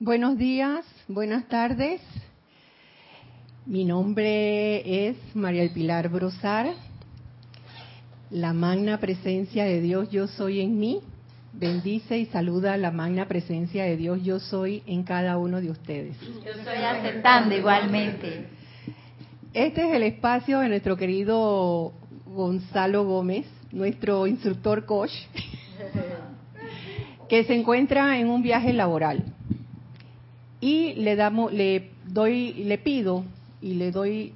Buenos días, buenas tardes. Mi nombre es María El Pilar Brosar. La magna presencia de Dios yo soy en mí. Bendice y saluda la magna presencia de Dios yo soy en cada uno de ustedes. Yo estoy aceptando igualmente. Este es el espacio de nuestro querido Gonzalo Gómez, nuestro instructor coach, que se encuentra en un viaje laboral y le damos, le doy, le pido y le doy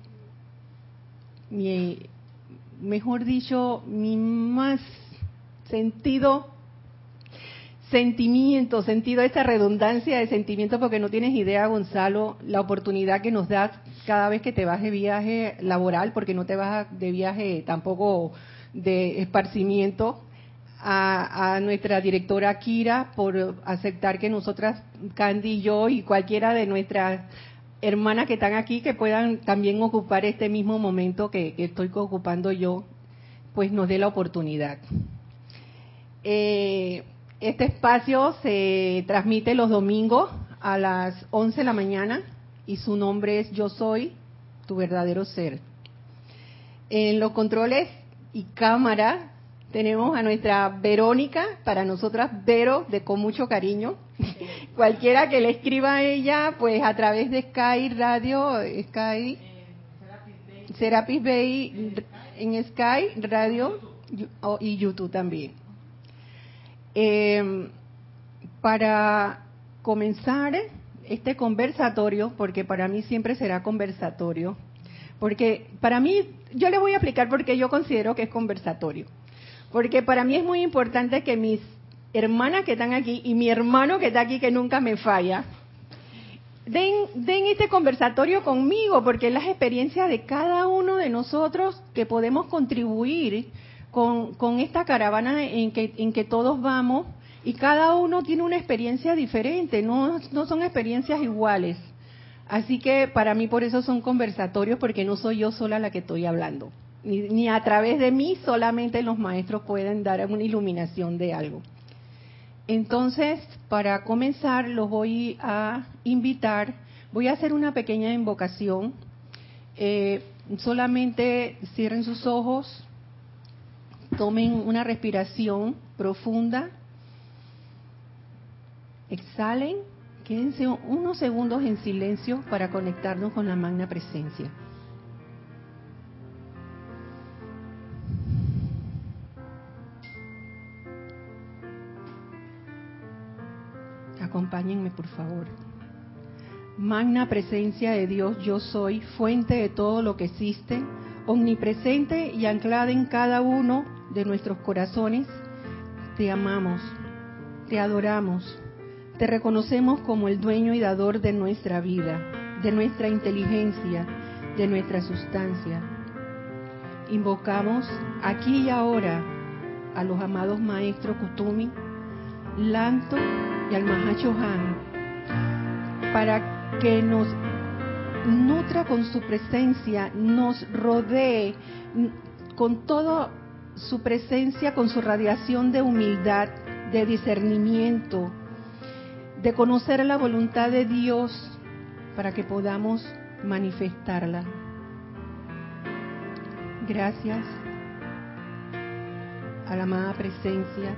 mi, mejor dicho, mi más sentido sentimiento, sentido, esta redundancia de sentimiento, porque no tienes idea, Gonzalo, la oportunidad que nos das cada vez que te vas de viaje laboral, porque no te vas de viaje tampoco de esparcimiento, a, nuestra directora Kira por aceptar que nosotras, Candy y yo y cualquiera de nuestras hermanas que están aquí que puedan también ocupar este mismo momento que, estoy ocupando yo, pues nos dé la oportunidad. Eh, este espacio se transmite los domingos a las 11 de la mañana y su nombre es Yo Soy, tu verdadero ser. En los controles y cámara tenemos a nuestra Verónica, para nosotras Vero, de con mucho cariño. Cualquiera que le escriba a ella, pues a través de Sky Radio, Sky, Serapis Bay, en Sky Radio y YouTube también. Eh, para comenzar este conversatorio, porque para mí siempre será conversatorio, porque para mí, yo le voy a explicar por qué yo considero que es conversatorio porque para mí es muy importante que mis hermanas que están aquí y mi hermano que está aquí que nunca me falla, den, den este conversatorio conmigo, porque es la experiencia de cada uno de nosotros que podemos contribuir con, con esta caravana en que, en que todos vamos y cada uno tiene una experiencia diferente, no, no son experiencias iguales. Así que para mí por eso son conversatorios, porque no soy yo sola la que estoy hablando ni, a través de mí solamente los maestros pueden dar una iluminación de algo. Entonces, para comenzar, los voy a invitar, voy a hacer una pequeña invocación. Eh, solamente cierren sus ojos, tomen una respiración profunda, exhalen, quédense unos segundos en silencio para conectarnos con la magna presencia. Acompáñenme, por favor. Magna presencia de Dios, yo soy, fuente de todo lo que existe, omnipresente y anclada en cada uno de nuestros corazones. Te amamos, te adoramos, te reconocemos como el dueño y dador de nuestra vida, de nuestra inteligencia, de nuestra sustancia. Invocamos aquí y ahora a los amados maestros Kutumi, Lanto y al Han para que nos nutra con su presencia, nos rodee con toda su presencia, con su radiación de humildad, de discernimiento, de conocer la voluntad de Dios para que podamos manifestarla. Gracias a la amada presencia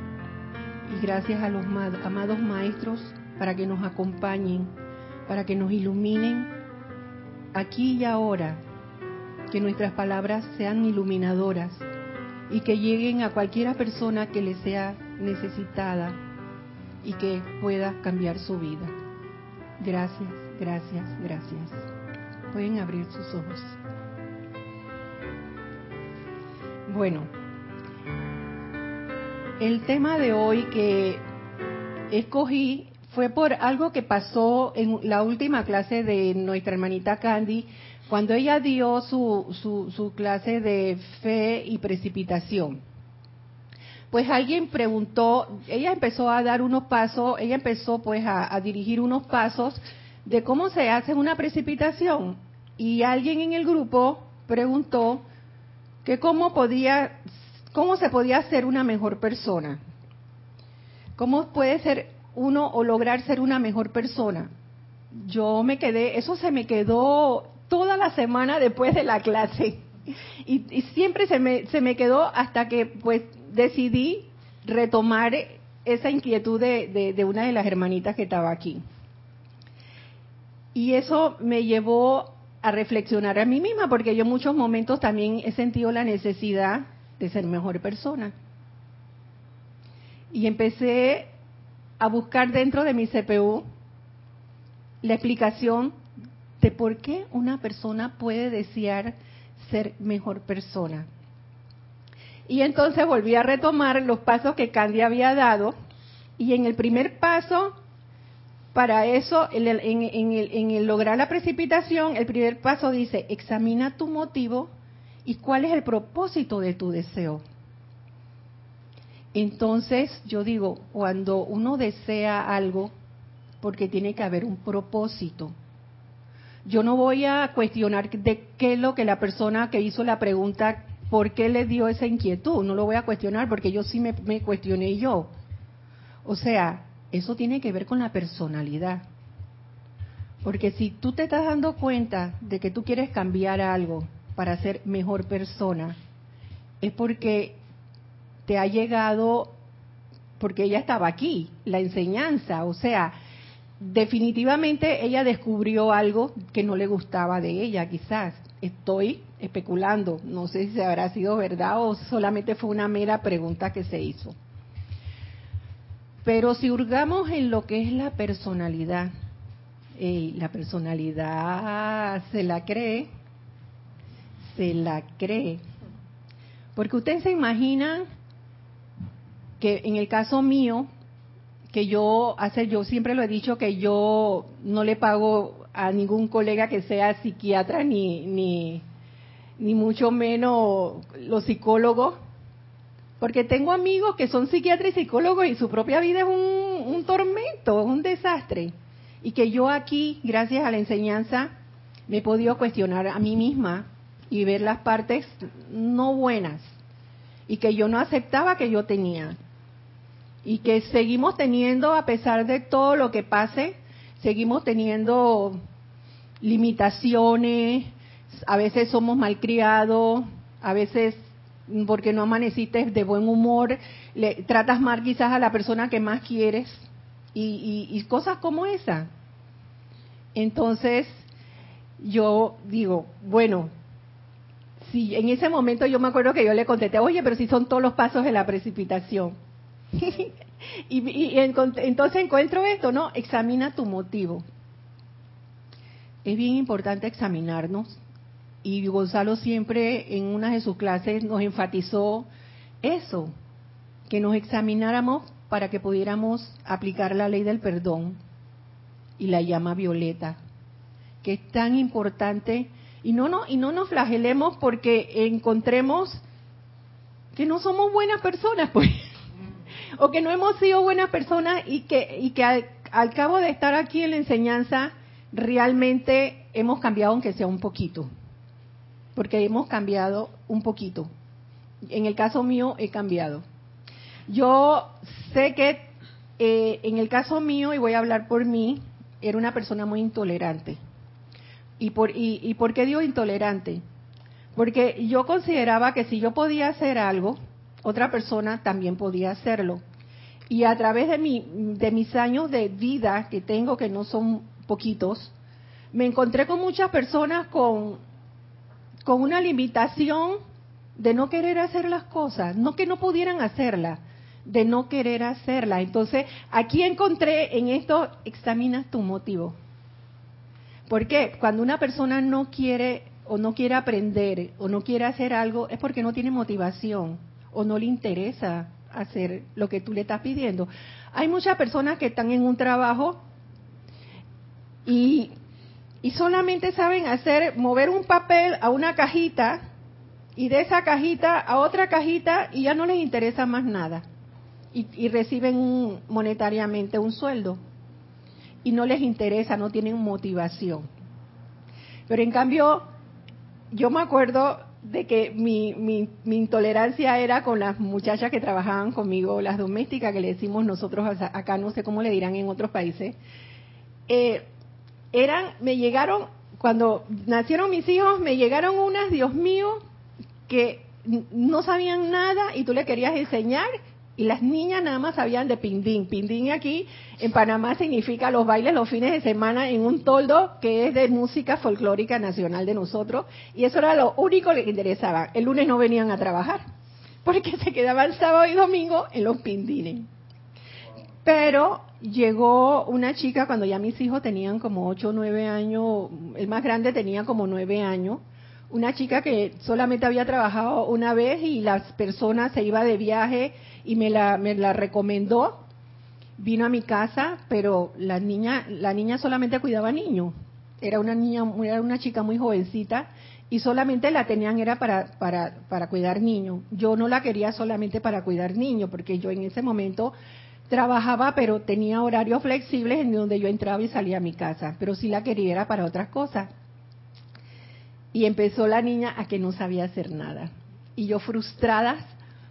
y gracias a los amados maestros para que nos acompañen, para que nos iluminen aquí y ahora, que nuestras palabras sean iluminadoras y que lleguen a cualquiera persona que le sea necesitada y que pueda cambiar su vida. Gracias, gracias, gracias. Pueden abrir sus ojos. Bueno, el tema de hoy que escogí fue por algo que pasó en la última clase de nuestra hermanita Candy, cuando ella dio su, su, clase de fe y precipitación. Pues alguien preguntó, ella empezó a dar unos pasos, ella empezó pues a, a dirigir unos pasos de cómo se hace una precipitación. Y alguien en el grupo preguntó que cómo podía ¿Cómo se podía ser una mejor persona? ¿Cómo puede ser uno o lograr ser una mejor persona. Yo me quedé, eso se me quedó toda la semana después de la clase. Y, siempre se me, se me quedó hasta que pues decidí retomar esa inquietud de, de una de las hermanitas que estaba aquí. Y eso me llevó a reflexionar a mí misma, porque yo en muchos momentos también he sentido la necesidad ser mejor persona. Y empecé a buscar dentro de mi CPU la explicación de por qué una persona puede desear ser mejor persona. Y entonces volví a retomar los pasos que Candy había dado y en el primer paso para eso, en el, lograr la precipitación, el primer paso dice, examina tu motivo y cuál es el propósito de tu deseo. Entonces, yo digo, cuando uno desea algo, porque tiene que haber un propósito. Yo no voy a cuestionar de qué es lo que la persona que hizo la pregunta, por qué le dio esa inquietud. No lo voy a cuestionar porque yo sí me, me cuestioné yo. O sea, eso tiene que ver con la personalidad. Porque si tú te estás dando cuenta de que tú quieres cambiar algo para ser mejor persona, es porque te ha llegado, porque ella estaba aquí, la enseñanza, o sea, definitivamente ella descubrió algo que no le gustaba de ella, quizás. Estoy especulando, no sé si habrá sido verdad o solamente fue una mera pregunta que se hizo. Pero si hurgamos en lo que es la personalidad, la personalidad se la cree, se la cree. Porque usted se imagina que en el caso mío, que yo hace, yo siempre lo he dicho que yo no le pago a ningún colega que sea psiquiatra ni, ni, ni mucho menos los psicólogos, porque tengo amigos que son psiquiatras y psicólogos y su propia vida es un, tormento, es un desastre. Y que yo aquí, gracias a la enseñanza, me he podido cuestionar a mí misma y ver las partes no buenas y que yo no aceptaba que yo tenía. Y que seguimos teniendo, a pesar de todo lo que pase, seguimos teniendo limitaciones, a veces somos malcriados, a veces porque no amaneciste de buen humor, le tratas mal quizás a la persona que más quieres y, cosas como esa. Entonces, yo digo, bueno, si en ese momento yo me acuerdo que yo le contesté, oye, pero si son todos los pasos de la precipitación. y, y entonces encuentro esto, ¿no? Examina tu motivo. Es bien importante examinarnos y Gonzalo siempre en una de sus clases nos enfatizó eso, que nos examináramos para que pudiéramos aplicar la ley del perdón y la llama violeta, que es tan importante y no, no, y no nos flagelemos porque encontremos que no somos buenas personas, pues, o que no hemos sido buenas personas y que, y que al, cabo de estar aquí en la enseñanza realmente hemos cambiado aunque sea un poquito porque hemos cambiado un poquito. En el caso mío he cambiado. Yo sé que eh, en el caso mío, y voy a hablar por mí, era una persona muy intolerante. ¿Y por, y, por qué digo intolerante? Porque yo consideraba que si yo podía hacer algo, otra persona también podía hacerlo. Y a través de, mi, de mis años de vida que tengo, que no son poquitos, me encontré con muchas personas con con una limitación de no querer hacer las cosas, no que no pudieran hacerlas, de no querer hacerlas. Entonces, aquí encontré en esto, examinas tu motivo. ¿Por qué? Cuando una persona no quiere o no quiere aprender o no quiere hacer algo, es porque no tiene motivación o no le interesa hacer lo que tú le estás pidiendo. Hay muchas personas que están en un trabajo y y solamente saben hacer, mover un papel a una cajita y de esa cajita a otra cajita y ya no les interesa más nada. Y, reciben monetariamente un sueldo. Y no les interesa, no tienen motivación. Pero en cambio, yo me acuerdo de que mi, mi, mi, intolerancia era con las muchachas que trabajaban conmigo, las domésticas que le decimos nosotros acá, no sé cómo le dirán en otros países, eh, eran, me llegaron, cuando nacieron mis hijos, me llegaron unas, Dios mío, que no sabían nada y tú le querías enseñar y las niñas nada más sabían de pindín. Pindín aquí en Panamá significa los bailes los fines de semana en un toldo que es de música folclórica nacional de nosotros. Y eso era lo único que les interesaba. El lunes no venían a trabajar porque se quedaban sábado y domingo en los pindines. Pero llegó una chica cuando ya mis hijos tenían como 8 o 9 años, el más grande tenía como 9 años, una chica que solamente había trabajado una vez y las personas se iba de viaje y me la, me la recomendó. Vino a mi casa, pero la niña, la niña solamente cuidaba niños. Era una niña, era una chica muy jovencita y solamente la tenían era para, para, para cuidar niños. Yo no la quería solamente para cuidar niños, porque yo en ese momento trabajaba, pero tenía horarios flexibles en donde yo entraba y salía a mi casa, pero sí la quería era para otras cosas. Y empezó la niña a que no sabía hacer nada. Y yo frustrada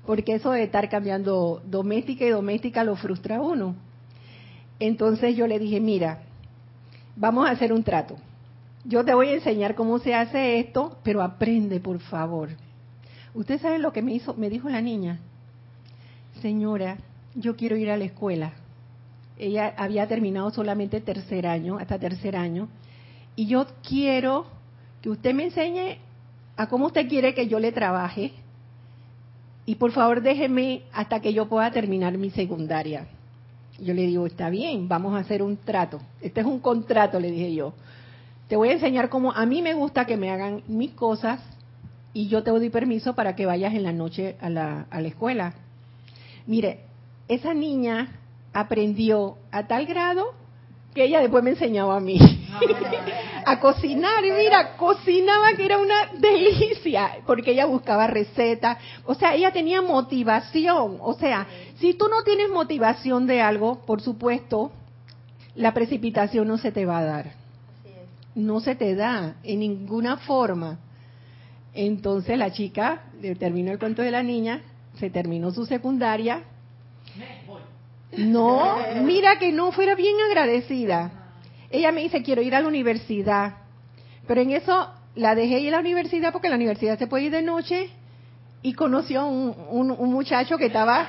porque eso de estar cambiando doméstica y doméstica lo frustra a uno. Entonces yo le dije, mira, vamos a hacer un trato. Yo te voy a enseñar cómo se hace esto, pero aprende, por favor. ¿Usted sabe lo que me hizo? Me dijo la niña, señora, yo quiero ir a la escuela. Ella había terminado solamente tercer año, hasta tercer año, y yo quiero que usted me enseñe a cómo usted quiere que yo le trabaje y por favor déjeme hasta que yo pueda terminar mi secundaria. Yo le digo, está bien, vamos a hacer un trato. Este es un contrato, le dije yo. Te voy a enseñar cómo a mí me gusta que me hagan mis cosas y yo te doy permiso para que vayas en la noche a la, a la escuela. Mire, esa niña aprendió a tal grado que ella después me enseñaba a mí a cocinar. Mira, cocinaba que era una delicia, porque ella buscaba recetas. O sea, ella tenía motivación. O sea, si tú no tienes motivación de algo, por supuesto, la precipitación no se te va a dar. No se te da en ninguna forma. Entonces la chica terminó el cuento de la niña, se terminó su secundaria, no, mira que no fuera bien agradecida. Ella me dice, quiero ir a la universidad. Pero en eso la dejé ir a la universidad porque la universidad se puede ir de noche y conoció a un, un, muchacho que estaba...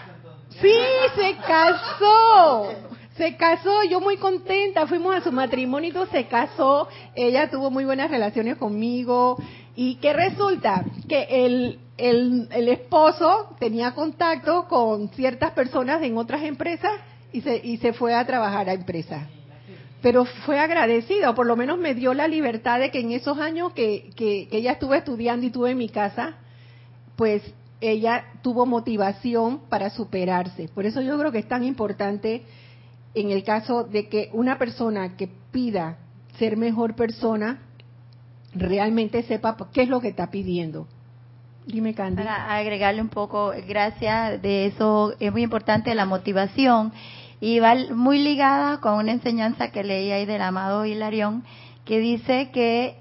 Sí, se casó. Se casó, yo muy contenta, fuimos a su matrimonio, se casó, ella tuvo muy buenas relaciones conmigo y que resulta que el, el, el, esposo tenía contacto con ciertas personas en otras empresas y se, y se fue a trabajar a empresas. Pero fue agradecido, por lo menos me dio la libertad de que en esos años que, que, ella estuvo estudiando y tuve en mi casa, pues ella tuvo motivación para superarse. Por eso yo creo que es tan importante en el caso de que una persona que pida ser mejor persona, realmente sepa qué es lo que está pidiendo Dime, Candy. Para agregarle un poco, gracias, de eso es muy importante la motivación y va muy ligada con una enseñanza que leí ahí del amado Hilarión que dice que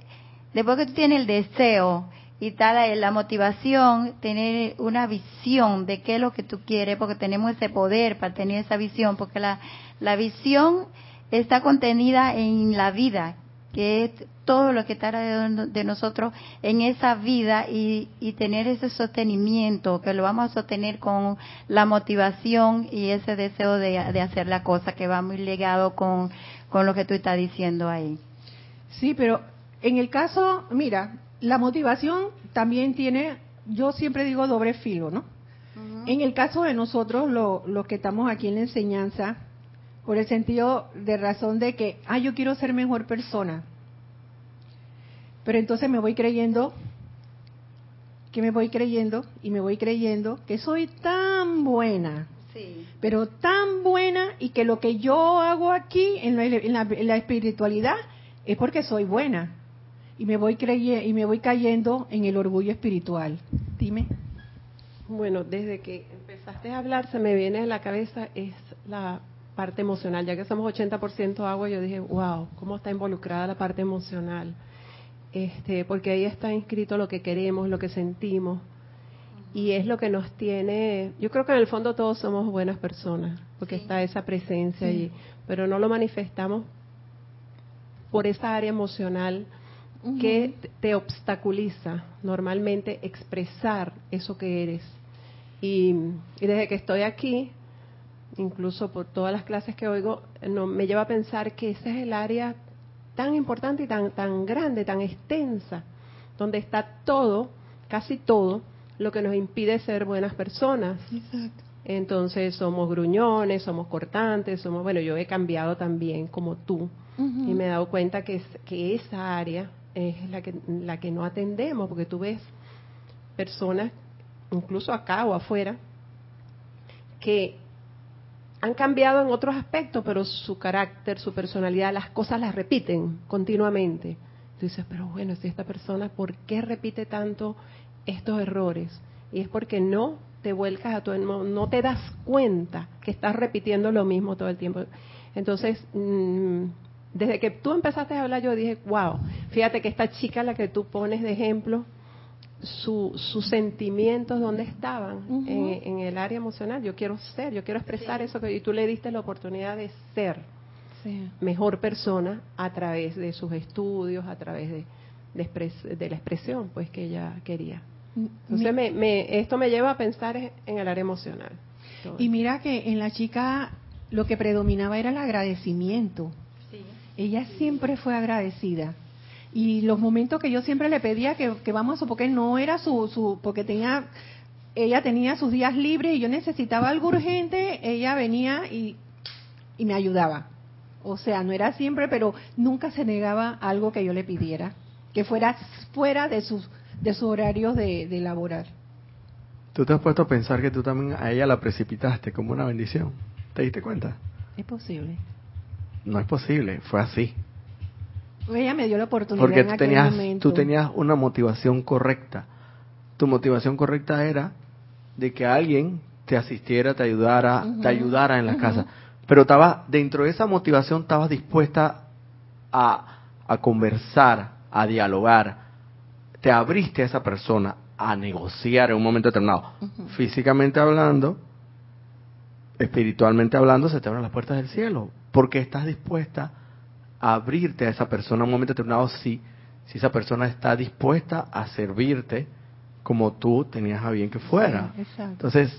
después que tú tienes el deseo y tal, la motivación, tener una visión de qué es lo que tú quieres, porque tenemos ese poder para tener esa visión, porque la, la visión está contenida en la vida, que es todo lo que está alrededor de nosotros en esa vida y, tener ese sostenimiento, que lo vamos a sostener con la motivación y ese deseo de, hacer la cosa que va muy ligado con, con lo que tú estás diciendo ahí. Sí, pero en el caso, mira, la motivación también tiene, yo siempre digo doble filo, ¿no? En el caso de nosotros, los que estamos aquí en la enseñanza, por el sentido de razón de que, ah, yo quiero ser mejor persona. Pero entonces me voy creyendo, que me voy creyendo y me voy creyendo que soy tan buena, sí. pero tan buena y que lo que yo hago aquí en la, espiritualidad es porque soy buena. Y me voy creyendo, y me voy cayendo en el orgullo espiritual. Dime. Bueno, desde que empezaste a hablar se me viene a la cabeza es la parte emocional, ya que somos 80% agua, yo dije, wow, ¿cómo está involucrada la parte emocional? este, porque ahí está inscrito lo que queremos, lo que sentimos, y es lo que nos tiene, yo creo que en el fondo todos somos buenas personas, porque está esa presencia allí, pero no lo manifestamos por esa área emocional que te obstaculiza normalmente expresar eso que eres. Y, desde que estoy aquí, incluso por todas las clases que oigo, no, me lleva a pensar que ese es el área tan importante y tan, tan grande, tan extensa, donde está todo, casi todo, lo que nos impide ser buenas personas. Exacto. Entonces somos gruñones, somos cortantes, somos, bueno, yo he cambiado también como tú y me he dado cuenta que, que esa área es la que, la que no atendemos, porque tú ves personas, incluso acá o afuera, que han cambiado en otros aspectos, pero su carácter, su personalidad, las cosas las repiten continuamente. Tú dices, pero bueno, si esta persona, ¿por qué repite tanto estos errores? Y es porque no te vuelcas a tu no te das cuenta que estás repitiendo lo mismo todo el tiempo. Entonces, mm, desde que tú empezaste a hablar, yo dije, wow, fíjate que esta chica, la que tú pones de ejemplo, sus sentimientos, ¿dónde estaban? en, el área emocional. Yo quiero ser, yo quiero expresar eso que y tú le diste la oportunidad de ser mejor persona a través de sus estudios, a través de, de, la expresión pues que ella quería. Mm, Entonces, me, esto me lleva a pensar en el área emocional. Y mira que en la chica lo que predominaba era el agradecimiento. Ella siempre fue agradecida. Y los momentos que yo siempre le pedía que, vamos a porque no era su, su, porque tenía, ella tenía sus días libres y yo necesitaba algo urgente, ella venía y, y me ayudaba. O sea, no era siempre, pero nunca se negaba algo que yo le pidiera, que fuera fuera de sus, de sus horarios de, de laborar. ¿Tú te has puesto a pensar que tú también a ella la precipitaste como una bendición? ¿Te diste cuenta? Es posible. No es posible, fue así. Ella me dio la oportunidad Porque tú, tenías, tú tenías una motivación correcta. Tu motivación correcta era de que alguien te asistiera, te ayudara, te ayudara en la casa. Pero estaba dentro de esa motivación estabas dispuesta a, a conversar, a dialogar. Te abriste a esa persona a negociar en un momento determinado. Físicamente hablando, espiritualmente hablando, se te abren las puertas del cielo porque estás dispuesta abrirte a esa persona en un momento determinado si, si esa persona está dispuesta a servirte como tú tenías a bien que fuera. Entonces,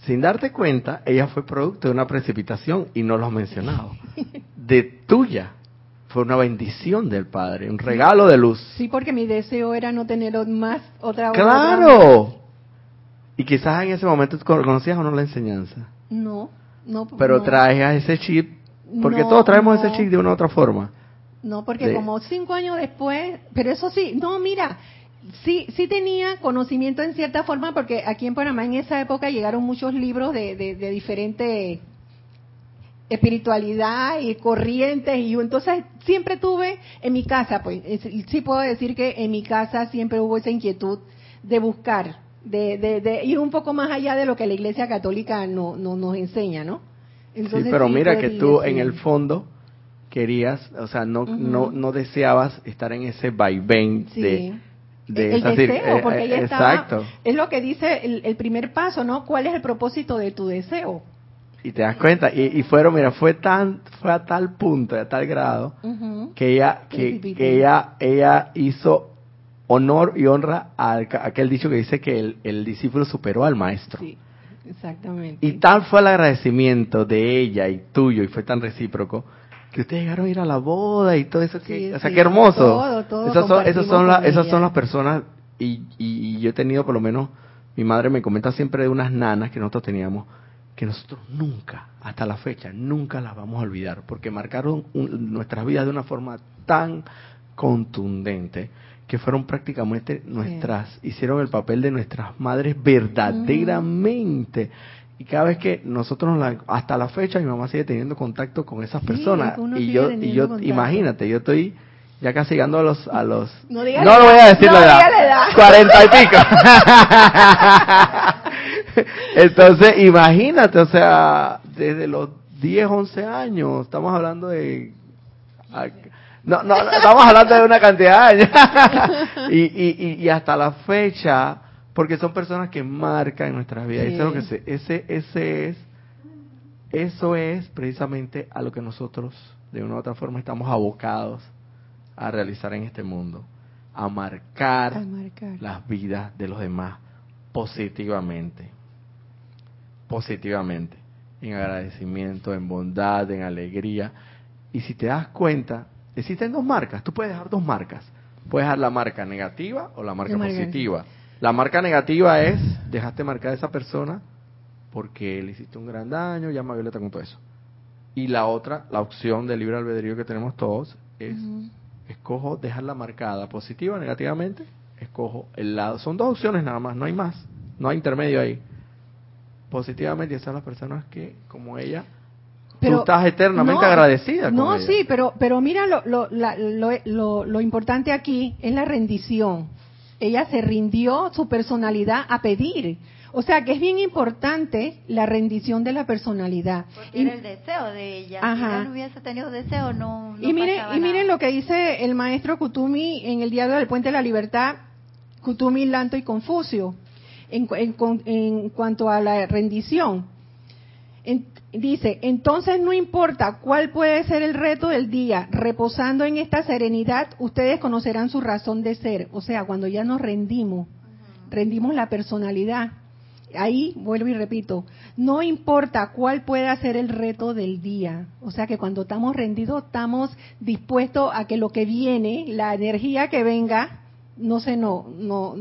sin darte cuenta, ella fue producto de una precipitación y no lo has mencionado. De tuya. Fue una bendición del Padre, un regalo de luz. Sí, porque mi deseo era no tener más otra ¡Claro! Y quizás en ese momento conocías o no la enseñanza. No. No, pero traes a ese chip, porque todos traemos ese chip de una u otra forma. No, porque como cinco años después, pero eso sí, no, mira, sí, sí tenía conocimiento en cierta forma, porque aquí en Panamá en esa época llegaron muchos libros de, de, de diferente espiritualidad y corrientes y entonces siempre tuve en mi casa, pues sí puedo decir que en mi casa siempre hubo esa inquietud de buscar de, de, ir un poco más allá de lo que la Iglesia Católica no, no nos enseña, ¿no? Sí, pero mira que tú en el fondo querías, o sea, no, no, no deseabas estar en ese vaivén de, de el deseo, porque eh, ella estaba, exacto. es lo que dice el, primer paso, ¿no? ¿Cuál es el propósito de tu deseo? Y te das cuenta, y, y fueron, mira, fue tan, fue a tal punto, a tal grado, que ella, que, que, ella, ella hizo honor y honra a aquel dicho que dice que el, discípulo superó al maestro. Sí, exactamente. Y tal fue el agradecimiento de ella y tuyo, y fue tan recíproco, que ustedes llegaron a ir a la boda y todo eso. Que, o sea, qué hermoso. Todo, todo esas son, esas son, esas son las personas, y, y, yo he tenido por lo menos, mi madre me comenta siempre de unas nanas que nosotros teníamos, que nosotros nunca, hasta la fecha, nunca las vamos a olvidar, porque marcaron nuestras vidas de una forma tan contundente que fueron prácticamente nuestras, hicieron el papel de nuestras madres verdaderamente. Y cada vez que nosotros, hasta la fecha, mi mamá sigue teniendo contacto con esas personas. Y yo, y yo imagínate, yo estoy ya casi llegando a los... A los no, lo voy a decir la, edad, Cuarenta y pico. Entonces, imagínate, o sea, desde los 10, 11 años, estamos hablando de No, no, estamos hablando de una cantidad de años. y, y, y, hasta la fecha, porque son personas que marcan nuestras vidas. Eso, es lo que ese, ese es, eso es precisamente a lo que nosotros, de una u otra forma, estamos abocados a realizar en este mundo. A marcar, a marcar. las vidas de los demás positivamente. Positivamente. En agradecimiento, en bondad, en alegría. Y si te das cuenta, Existen dos marcas. Tú puedes dejar dos marcas. Puedes dejar la marca negativa o la marca positiva. La marca negativa es, dejaste marcar a esa persona porque le hiciste un gran daño, llama a Violeta con todo eso. Y la otra, la opción de libre albedrío que tenemos todos, es, escojo dejarla marcada positiva o negativamente, escojo el lado. Son dos opciones nada más, no hay más, no hay intermedio ahí. Positivamente, esas son las personas que, como ella, pero, Tú estás eternamente agradecida. no, sí, pero, pero mira, lo, lo, lo, lo, importante aquí es la rendición. Ella se rindió su personalidad a pedir. O sea que es bien importante la rendición de la personalidad. Porque y, era el deseo de ella. Ajá. Si no hubiese tenido deseo, no. y miren, y miren lo que dice el maestro Kutumi en el diario del Puente de la Libertad, Kutumi, Lanto y Confucio, en, en, en cuanto a la rendición. En, Dice, entonces no importa cuál puede ser el reto del día, reposando en esta serenidad, ustedes conocerán su razón de ser. O sea, cuando ya nos rendimos, rendimos la personalidad. Ahí, vuelvo y repito, no importa cuál pueda ser el reto del día. O sea que cuando estamos rendidos, estamos dispuestos a que lo que viene, la energía que venga, no se no, no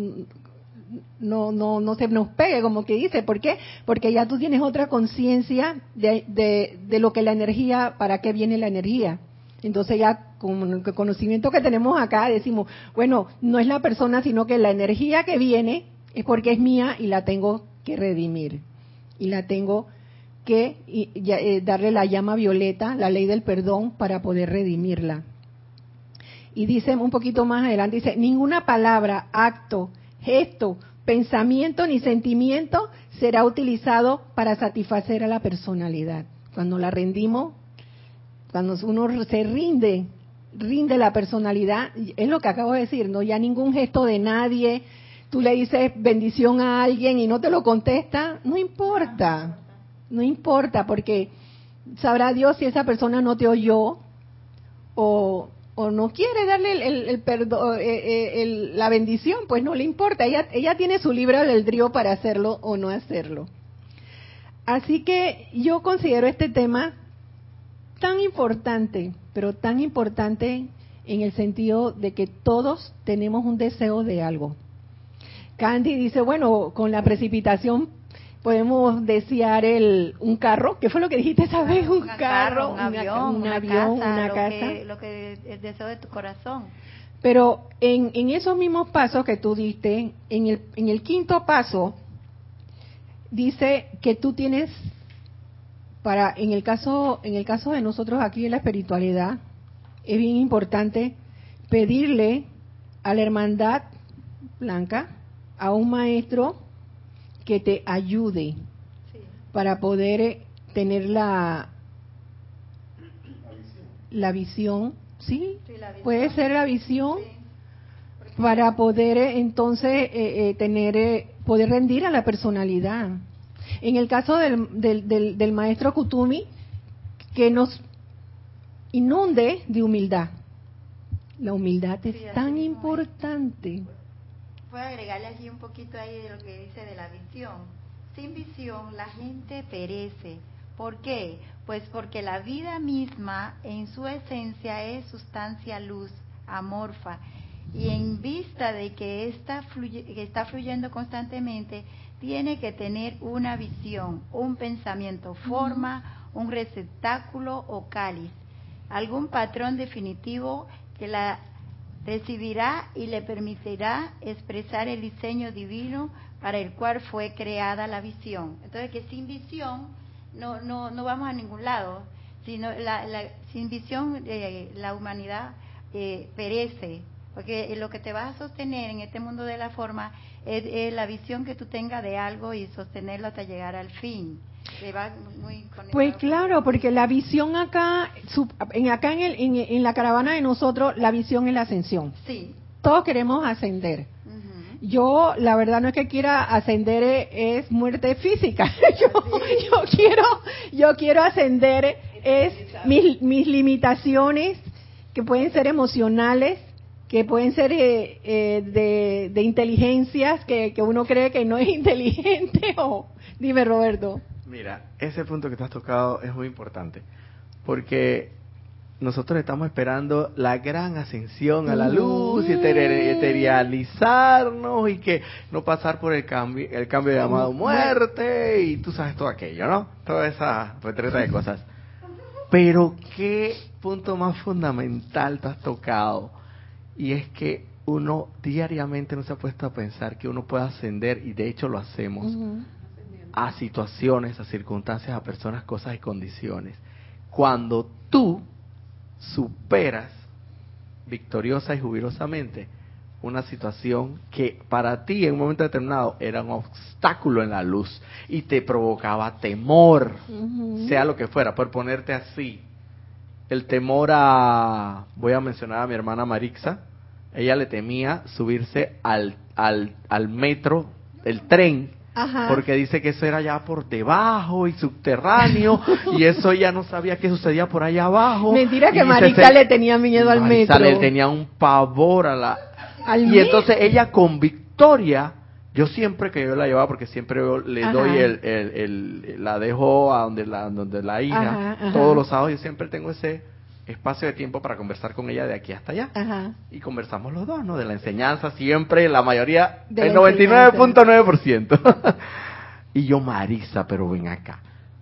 no, no, no se nos pegue, como que dice. ¿Por qué? Porque ya tú tienes otra conciencia de, de, lo que la energía, para qué viene la energía. Entonces ya con el conocimiento que tenemos acá decimos, bueno, no es la persona, sino que la energía que viene es porque es mía y la tengo que redimir. Y la tengo que eh, darle la llama violeta, la ley del perdón, para poder redimirla. Y dice un poquito más adelante, dice, ninguna palabra, acto, gesto, pensamiento ni sentimiento será utilizado para satisfacer a la personalidad. Cuando la rendimos, cuando uno se rinde, rinde la personalidad, es lo que acabo de decir, no ya ningún gesto de nadie, tú le dices bendición a alguien y no te lo contesta, no importa, no importa, porque sabrá Dios si esa persona no te oyó o o no quiere darle el, perdón, eh, eh, la bendición, pues no le importa. Ella, ella tiene su libre albedrío para hacerlo o no hacerlo. Así que yo considero este tema tan importante, pero tan importante en el sentido de que todos tenemos un deseo de algo. Candy dice, bueno, con la precipitación podemos desear el, un carro, ¿qué fue lo que dijiste esa vez? Un, carro, un avión, una, casa, lo Que, el deseo de tu corazón. Pero en, en esos mismos pasos que tú diste, en el, en el quinto paso, dice que tú tienes, para, en el caso, en el caso de nosotros aquí en la espiritualidad, es bien importante pedirle a la hermandad blanca, a un maestro, que te ayude para poder eh, tener la, la visión, ¿sí? Puede ser la visión para poder eh, entonces eh, tener, poder rendir a la personalidad. En el caso del, del, del, maestro Kutumi, que nos inunde de humildad. La humildad es tan importante puedo agregarle allí un poquito ahí de lo que dice de la visión. Sin visión la gente perece. ¿Por qué? Pues porque la vida misma en su esencia es sustancia luz, amorfa. Y en vista de que está, que está fluyendo constantemente, tiene que tener una visión, un pensamiento, forma, un receptáculo o cáliz, algún patrón definitivo que la recibirá y le permitirá expresar el diseño divino para el cual fue creada la visión. Entonces, que sin visión no, no, no vamos a ningún lado. Sino la, sin visión eh, la humanidad eh, perece, porque lo que te va a sostener en este mundo de la forma es, la visión que tú tengas de algo y sostenerlo hasta llegar al fin. Pues claro, porque la visión acá, en, acá en, el, en, la caravana de nosotros, la visión es la ascensión. Sí. Todos queremos ascender. Yo, la verdad, no es que quiera ascender, es muerte física. yo, quiero, yo quiero ascender, es mis, mis limitaciones, que pueden ser emocionales, que pueden ser eh, eh, de, inteligencias, que, que uno cree que no es inteligente. o Dime, Roberto. Mira, ese punto que te has tocado es muy importante, porque nosotros estamos esperando la gran ascensión a la luz y eterializarnos y que no pasar por el cambio, el cambio de llamado muerte y tú sabes todo aquello, ¿no? Toda esa retreta de cosas. Pero qué punto más fundamental te has tocado y es que uno diariamente no se ha puesto a pensar que uno puede ascender y de hecho lo hacemos a situaciones, a circunstancias, a personas, cosas y condiciones. Cuando tú superas victoriosa y jubilosamente una situación que para ti en un momento determinado era un obstáculo en la luz y te provocaba temor, sea lo que fuera, por ponerte así. El temor a, voy a mencionar a mi hermana Marixa, ella le temía subirse al, al, al metro, el tren, porque dice que eso era ya por debajo y subterráneo y eso ya no sabía qué sucedía por allá abajo. Mentira que Marisa le tenía miedo al metro. le tenía un pavor a la... y entonces ella con victoria, yo siempre que yo la llevaba, porque siempre le doy el, el, la dejo a donde la, donde la hija, todos los sábados yo siempre tengo ese espacio de tiempo para conversar con ella de aquí hasta allá. Y conversamos los dos, ¿no? De la enseñanza siempre, la mayoría, el 99.9%. y yo, Marisa, pero ven acá.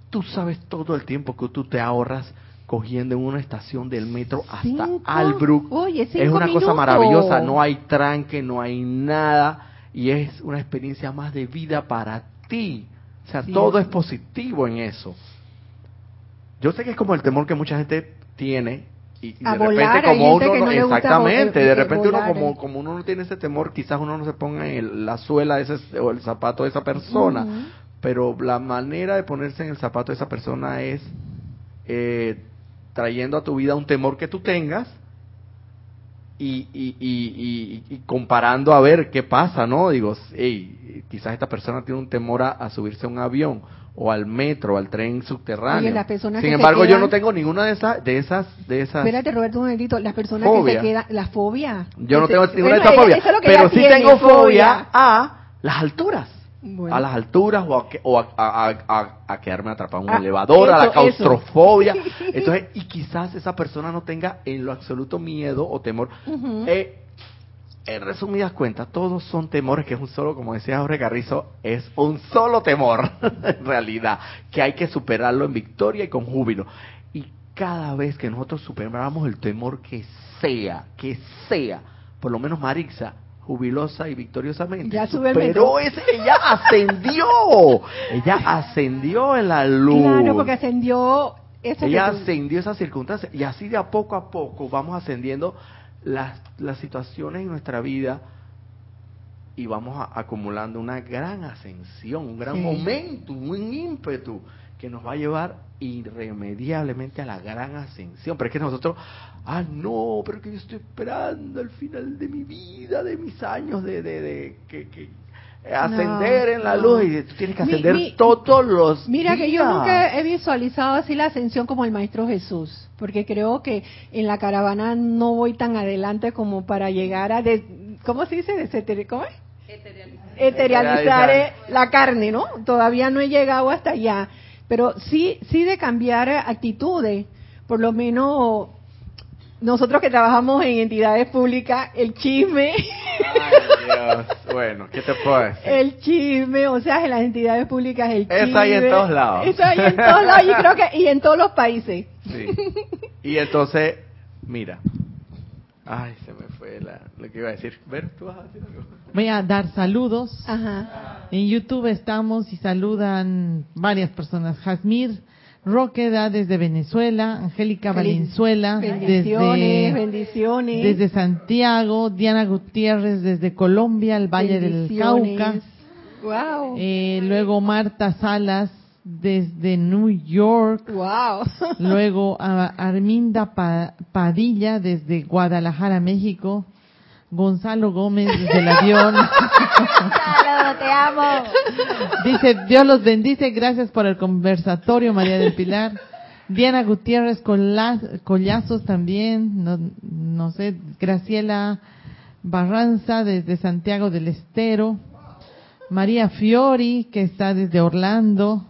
Tú sabes todo el tiempo que tú te ahorras cogiendo en una estación del metro hasta Albrook. es una cosa maravillosa, no hay tranque, no hay nada y es una experiencia más de vida para ti. O sea, todo es positivo en eso. Yo sé que es como el temor que mucha gente tiene y, de repente como uno exactamente de repente uno como como uno no tiene ese temor quizás uno no se ponga en la suela ese, o el zapato de esa persona pero la manera de ponerse en el zapato de esa persona es eh, trayendo a tu vida un temor que tú tengas y, y, y, y, comparando a ver qué pasa, ¿no? Digo, hey, quizás esta persona tiene un temor a subirse a un avión o al metro, al tren subterráneo. Sin embargo, yo no tengo ninguna de esas, de esas, de esas. Espérate, Roberto, un momentito. Las personas que se quedan, la fobia. Yo no tengo ninguna de esas fobias, pero sí tengo fobia a las alturas. A las alturas o, a, o a, a, quedarme atrapado en un ah, elevador, a la claustrofobia. Entonces, y quizás esa persona no tenga en lo absoluto miedo o temor. eh, en resumidas cuentas, todos son temores, que es un solo, como decía Jorge Carrizo, es un solo temor, en realidad, que hay que superarlo en victoria y con júbilo. Y cada vez que nosotros superamos el temor que sea, que sea, por lo menos Marixa, jubilosa y victoriosamente, ya pero ella ascendió, ella ascendió en la luz. Claro, porque ascendió ella ascendió esa circunstancia y así de a poco a poco vamos ascendiendo las, las situaciones en nuestra vida y vamos acumulando una gran ascensión, un gran momento, un ímpetu que nos va a llevar irremediablemente a la gran ascensión. Pero es que nosotros, ah, no, pero que yo estoy esperando al final de mi vida, de mis años, de, de, de que, que ascender en la luz y tú tienes que ascender todos los mira que yo nunca he visualizado así la ascensión como el maestro Jesús porque creo que en la caravana no voy tan adelante como para llegar a de, cómo se dice ¿cómo eterializar, eh, la carne no todavía no he llegado hasta allá pero sí sí de cambiar actitudes por lo menos nosotros que trabajamos en entidades públicas, el chisme. Bueno, ¿qué te puedo decir? El chisme, o sea, en las entidades públicas el chisme. Eso hay en todos lados. Eso hay en todos lados, y creo que y en todos los países. Sí. Y entonces, mira. Ay, se me fue lo que iba a decir. Ver, tú vas a decir algo. Voy a dar saludos. Ajá. En YouTube estamos y saludan varias personas. Jasmir Roque da desde Venezuela, Angélica Valenzuela desde, bendiciones. desde Santiago, Diana Gutiérrez desde Colombia, el Valle del Cauca. Wow. Eh, luego Marta Salas desde New York. Wow. Luego a Arminda Padilla desde Guadalajara, México. Gonzalo Gómez desde el avión. Gonzalo, te amo. Dice, Dios los bendice, gracias por el conversatorio, María del Pilar. Diana Gutiérrez Collazos también, no, no sé, Graciela Barranza desde Santiago del Estero, María Fiori que está desde Orlando,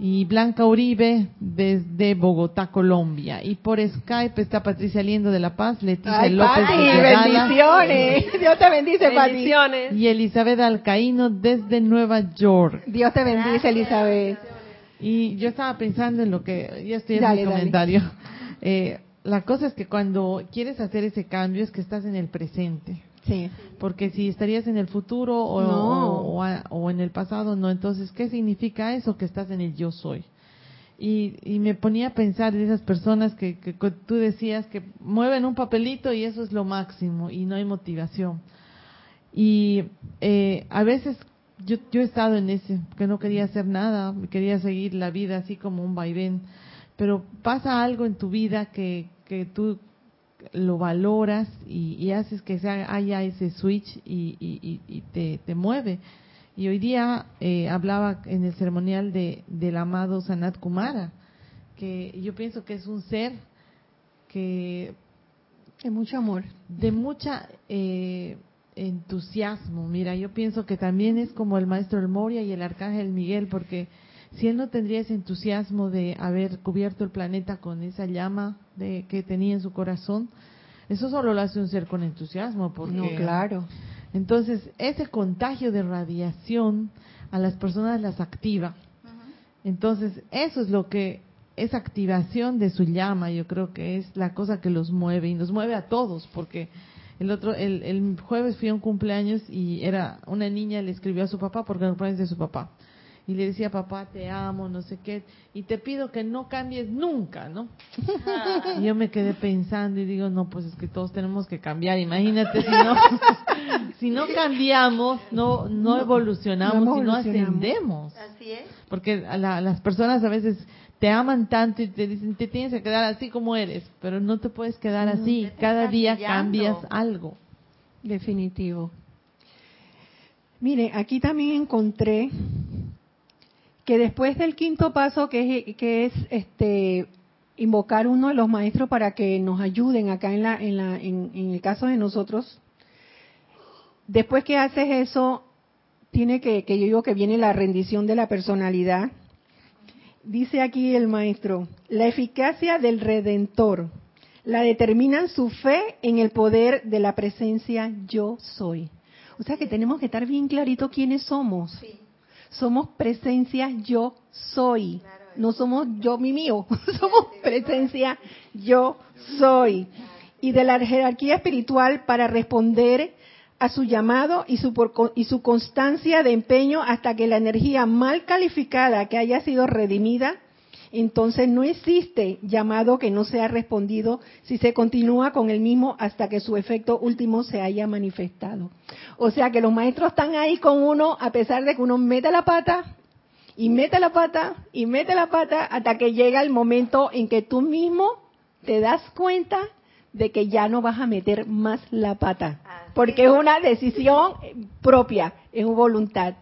y Blanca Uribe desde Bogotá, Colombia. Y por Skype está Patricia Liendo de La Paz, Leticia López de bendiciones. Dios te bendice, bendiciones. Y Elizabeth Alcaíno desde Nueva York. Dios te bendice, Elizabeth. Y yo estaba pensando en lo que, ya estoy en mi comentario. Eh, la cosa es que cuando quieres hacer ese cambio es que estás en el presente. Sí. Porque si estarías en el futuro o, o, en el pasado, no. Entonces, ¿qué significa eso? Que estás en el yo soy. Y, y me ponía a pensar en esas personas que, que, tú decías que mueven un papelito y eso es lo máximo y no hay motivación. Y eh, a veces yo, yo he estado en ese, que no quería hacer nada, quería seguir la vida así como un vaivén, pero pasa algo en tu vida que, que tú lo valoras y, haces que sea, haya ese switch y, te, te, mueve. Y hoy día eh, hablaba en el ceremonial de, del amado Sanat Kumara, que yo pienso que es un ser que... De mucho amor. De mucha eh, entusiasmo. Mira, yo pienso que también es como el maestro El Moria y el arcángel Miguel, porque si él no tendría ese entusiasmo de haber cubierto el planeta con esa llama de, que tenía en su corazón, eso solo lo hace un ser con entusiasmo. Porque, no, claro. Entonces, ese contagio de radiación a las personas las activa. Entonces, eso es lo que, esa activación de su llama, yo creo que es la cosa que los mueve y nos mueve a todos, porque el otro, el, el jueves fui a un cumpleaños y era una niña le escribió a su papá porque no de su papá y le decía, papá, te amo, no sé qué, y te pido que no cambies nunca, ¿no? y yo me quedé pensando y digo, no, pues es que todos tenemos que cambiar, imagínate si no, si no cambiamos, no, no evolucionamos y no ascendemos. Así es. Porque las personas a veces te aman tanto y te dicen, te tienes que quedar así como eres, pero no te puedes quedar así, cada día cambias algo. Definitivo. Mire, aquí también encontré que después del quinto paso, que es, este invocar uno de los maestros para que nos ayuden acá en, la, en, la, en, el caso de nosotros, después que haces eso, tiene que, que yo digo que viene la rendición de la personalidad. Dice aquí el maestro, la eficacia del redentor la determinan su fe en el poder de la presencia yo soy. O sea que tenemos que estar bien clarito quiénes somos. Sí somos presencia yo soy. No somos yo mi mío, somos presencia yo soy. Y de la jerarquía espiritual para responder a su llamado y su, y su constancia de empeño hasta que la energía mal calificada que haya sido redimida entonces no existe llamado que no sea respondido si se continúa con el mismo hasta que su efecto último se haya manifestado. O sea que los maestros están ahí con uno a pesar de que uno mete la pata y mete la pata y mete la pata hasta que llega el momento en que tú mismo te das cuenta de que ya no vas a meter más la pata, porque es una decisión propia, es voluntad.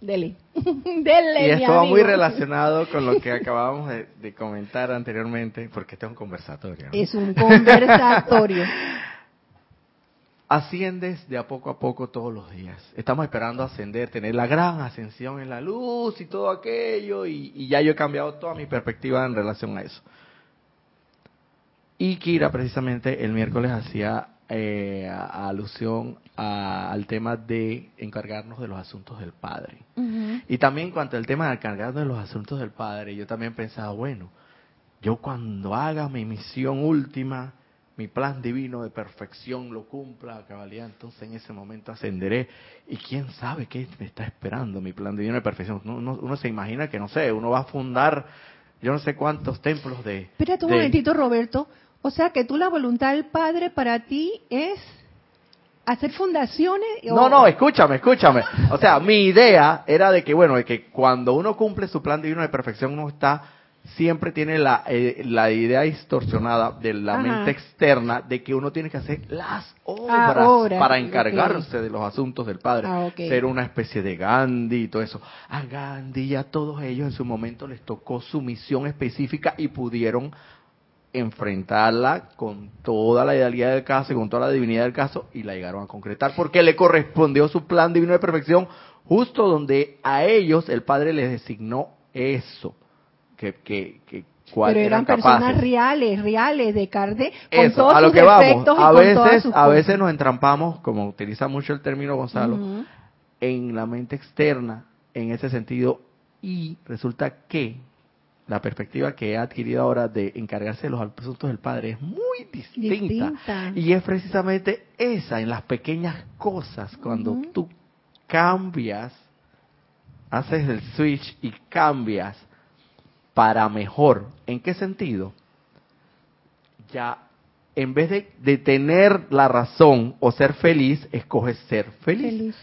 Dele. Dele, y esto va muy relacionado con lo que acabamos de, comentar anteriormente, porque este es un conversatorio. Es un conversatorio. Asciendes de a poco a poco todos los días. Estamos esperando ascender, tener la gran ascensión en la luz y todo aquello, y, y ya yo he cambiado toda mi perspectiva en relación a eso. Y Kira precisamente el miércoles hacía eh, alusión al tema de encargarnos de los asuntos del Padre. Y también cuanto al tema de encargarnos de los asuntos del Padre, yo también pensaba, bueno, yo cuando haga mi misión última, mi plan divino de perfección lo cumpla a cabalidad, entonces en ese momento ascenderé. Y quién sabe qué me está esperando mi plan divino de perfección. Uno, uno se imagina que, no sé, uno va a fundar yo no sé cuántos templos de... Espérate un momentito, Roberto. O sea que tú la voluntad del Padre para ti es hacer fundaciones. No, no, escúchame, escúchame. O sea, mi idea era de que, bueno, de que cuando uno cumple su plan divino de perfección, uno está siempre tiene la, eh, la idea distorsionada de la mente externa de que uno tiene que hacer las obras para encargarse de los asuntos del Padre. Ah, Ser una especie de Gandhi y todo eso. A Gandhi y a todos ellos en su momento les tocó su misión específica y pudieron enfrentarla con toda la idealidad del caso y con toda la divinidad del caso y la llegaron a concretar porque le correspondió su plan divino de perfección justo donde a ellos el Padre les designó eso que, que, que pero eran, personas reales, reales de carne, con todos a lo que vamos. a veces, a veces nos entrampamos, como utiliza mucho el término Gonzalo, en la mente externa, en ese sentido, y resulta que la perspectiva que he adquirido ahora de encargarse de los asuntos del Padre es muy distinta. Y es precisamente esa, en las pequeñas cosas, cuando tú cambias, haces el switch y cambias para mejor. ¿En qué sentido? Ya, en vez de, tener la razón o ser feliz, escoges ser feliz.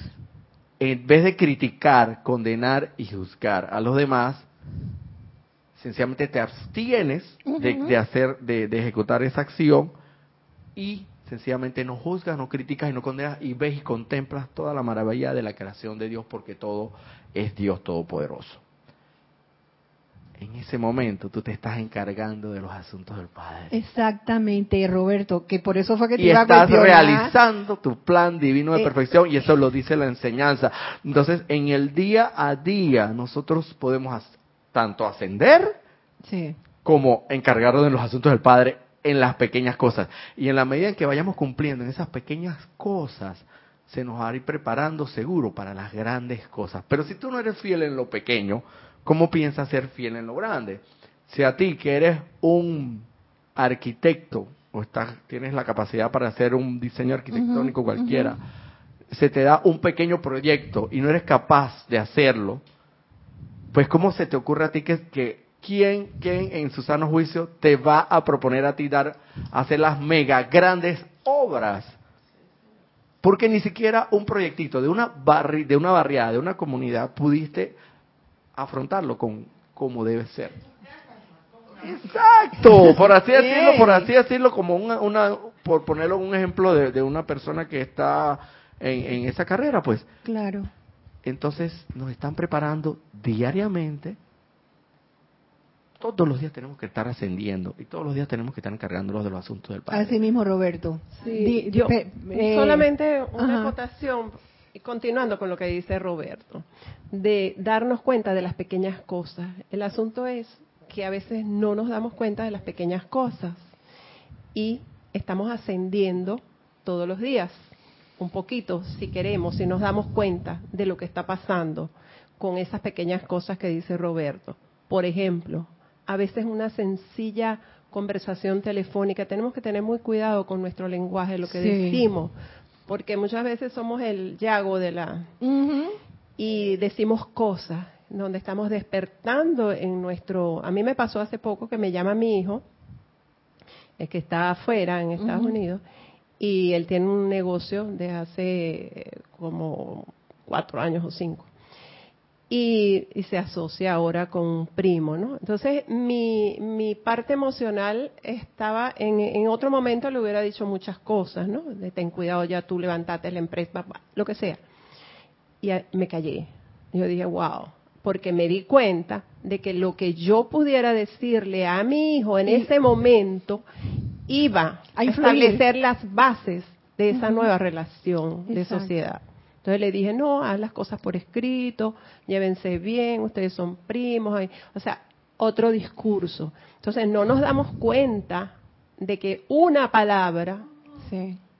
En vez de criticar, condenar y juzgar a los demás, sencillamente te abstienes de, hacer, de, de ejecutar esa acción y sencillamente no juzgas, no criticas y no condenas y ves y contemplas toda la maravilla de la creación de Dios porque todo es Dios Todopoderoso en ese momento tú te estás encargando de los asuntos del Padre. Exactamente, Roberto, que por eso fue que te y estás realizando tu plan divino de eh, perfección y eso lo dice la enseñanza. Entonces, en el día a día nosotros podemos tanto ascender como encargarnos de los asuntos del Padre en las pequeñas cosas. Y en la medida en que vayamos cumpliendo en esas pequeñas cosas, se nos va a ir preparando seguro para las grandes cosas. Pero si tú no eres fiel en lo pequeño, ¿cómo piensas ser fiel en lo grande? Si a ti que eres un arquitecto o estás, tienes la capacidad para hacer un diseño arquitectónico cualquiera, se te da un pequeño proyecto y no eres capaz de hacerlo, pues ¿cómo se te ocurre a ti que, que quién, quién en su sano juicio te va a proponer a ti dar, hacer las mega grandes obras? Porque ni siquiera un proyectito de una barri, de una barriada, de una comunidad, pudiste afrontarlo con como debe ser. Exacto, por así decirlo, por así decirlo, como una, una por ponerlo un ejemplo de, de una persona que está en, en, esa carrera, pues. Claro. Entonces nos están preparando diariamente. Todos los días tenemos que estar ascendiendo y todos los días tenemos que estar encargándonos de los asuntos del país. Así mismo, Roberto. Sí, yo, eh, solamente una votación y continuando con lo que dice Roberto, de darnos cuenta de las pequeñas cosas. El asunto es que a veces no nos damos cuenta de las pequeñas cosas y estamos ascendiendo todos los días, un poquito, si queremos, si nos damos cuenta de lo que está pasando con esas pequeñas cosas que dice Roberto. Por ejemplo, a veces una sencilla conversación telefónica, tenemos que tener muy cuidado con nuestro lenguaje, lo que decimos, porque muchas veces somos el yago de la... Y decimos cosas donde estamos despertando en nuestro... A mí me pasó hace poco que me llama mi hijo, el que está afuera en Estados Unidos, y él tiene un negocio de hace como cuatro años o cinco y, se asocia ahora con un primo, ¿no? Entonces, mi, mi parte emocional estaba, en, en otro momento le hubiera dicho muchas cosas, ¿no? De ten cuidado, ya tú levantate la empresa, lo que sea. Y me callé. Yo dije, wow, porque me di cuenta de que lo que yo pudiera decirle a mi hijo en ese momento iba a establecer las bases de esa nueva relación de sociedad. Entonces le dije, no, haz las cosas por escrito, llévense bien, ustedes son primos, o sea, otro discurso. Entonces no nos damos cuenta de que una palabra,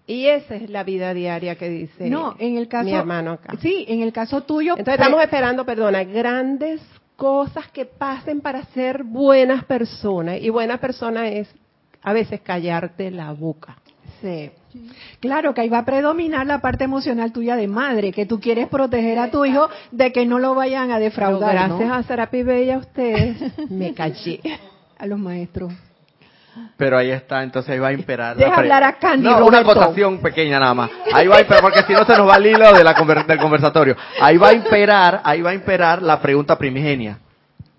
y esa es la vida diaria que dice no, en el caso, mi hermano acá. Sí, en el caso tuyo. Entonces estamos esperando, perdona, grandes cosas que pasen para ser buenas personas. Y buena persona es a veces callarte la boca. Sí. Claro que ahí va a predominar la parte emocional tuya de madre, que tú quieres proteger a tu hijo de que no lo vayan a defraudar. gracias a Sarapi Bella, ustedes me callé. A los maestros. Pero ahí está, entonces ahí va a imperar. Deja hablar a Candy, No, una acotación pequeña nada más. Ahí va a imperar, porque si no se nos va el hilo de la del conversatorio. Ahí va a imperar, ahí va a imperar la pregunta primigenia.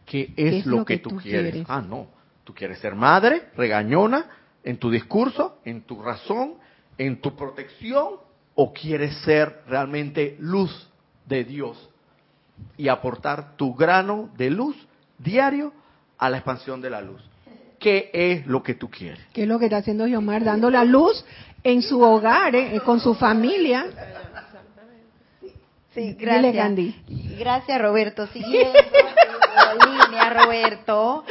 ¿Qué es, lo, que, tú, quieres? Ah, no. Tú quieres ser madre, regañona, en tu discurso, en tu razón, en tu protección, o quieres ser realmente luz de Dios y aportar tu grano de luz diario a la expansión de la luz. ¿Qué es lo que tú quieres? ¿Qué es lo que está haciendo Yomar? Dando la luz en su hogar, eh, con su familia. Sí, gracias. Gracias, Roberto. Siguiendo la línea, Roberto.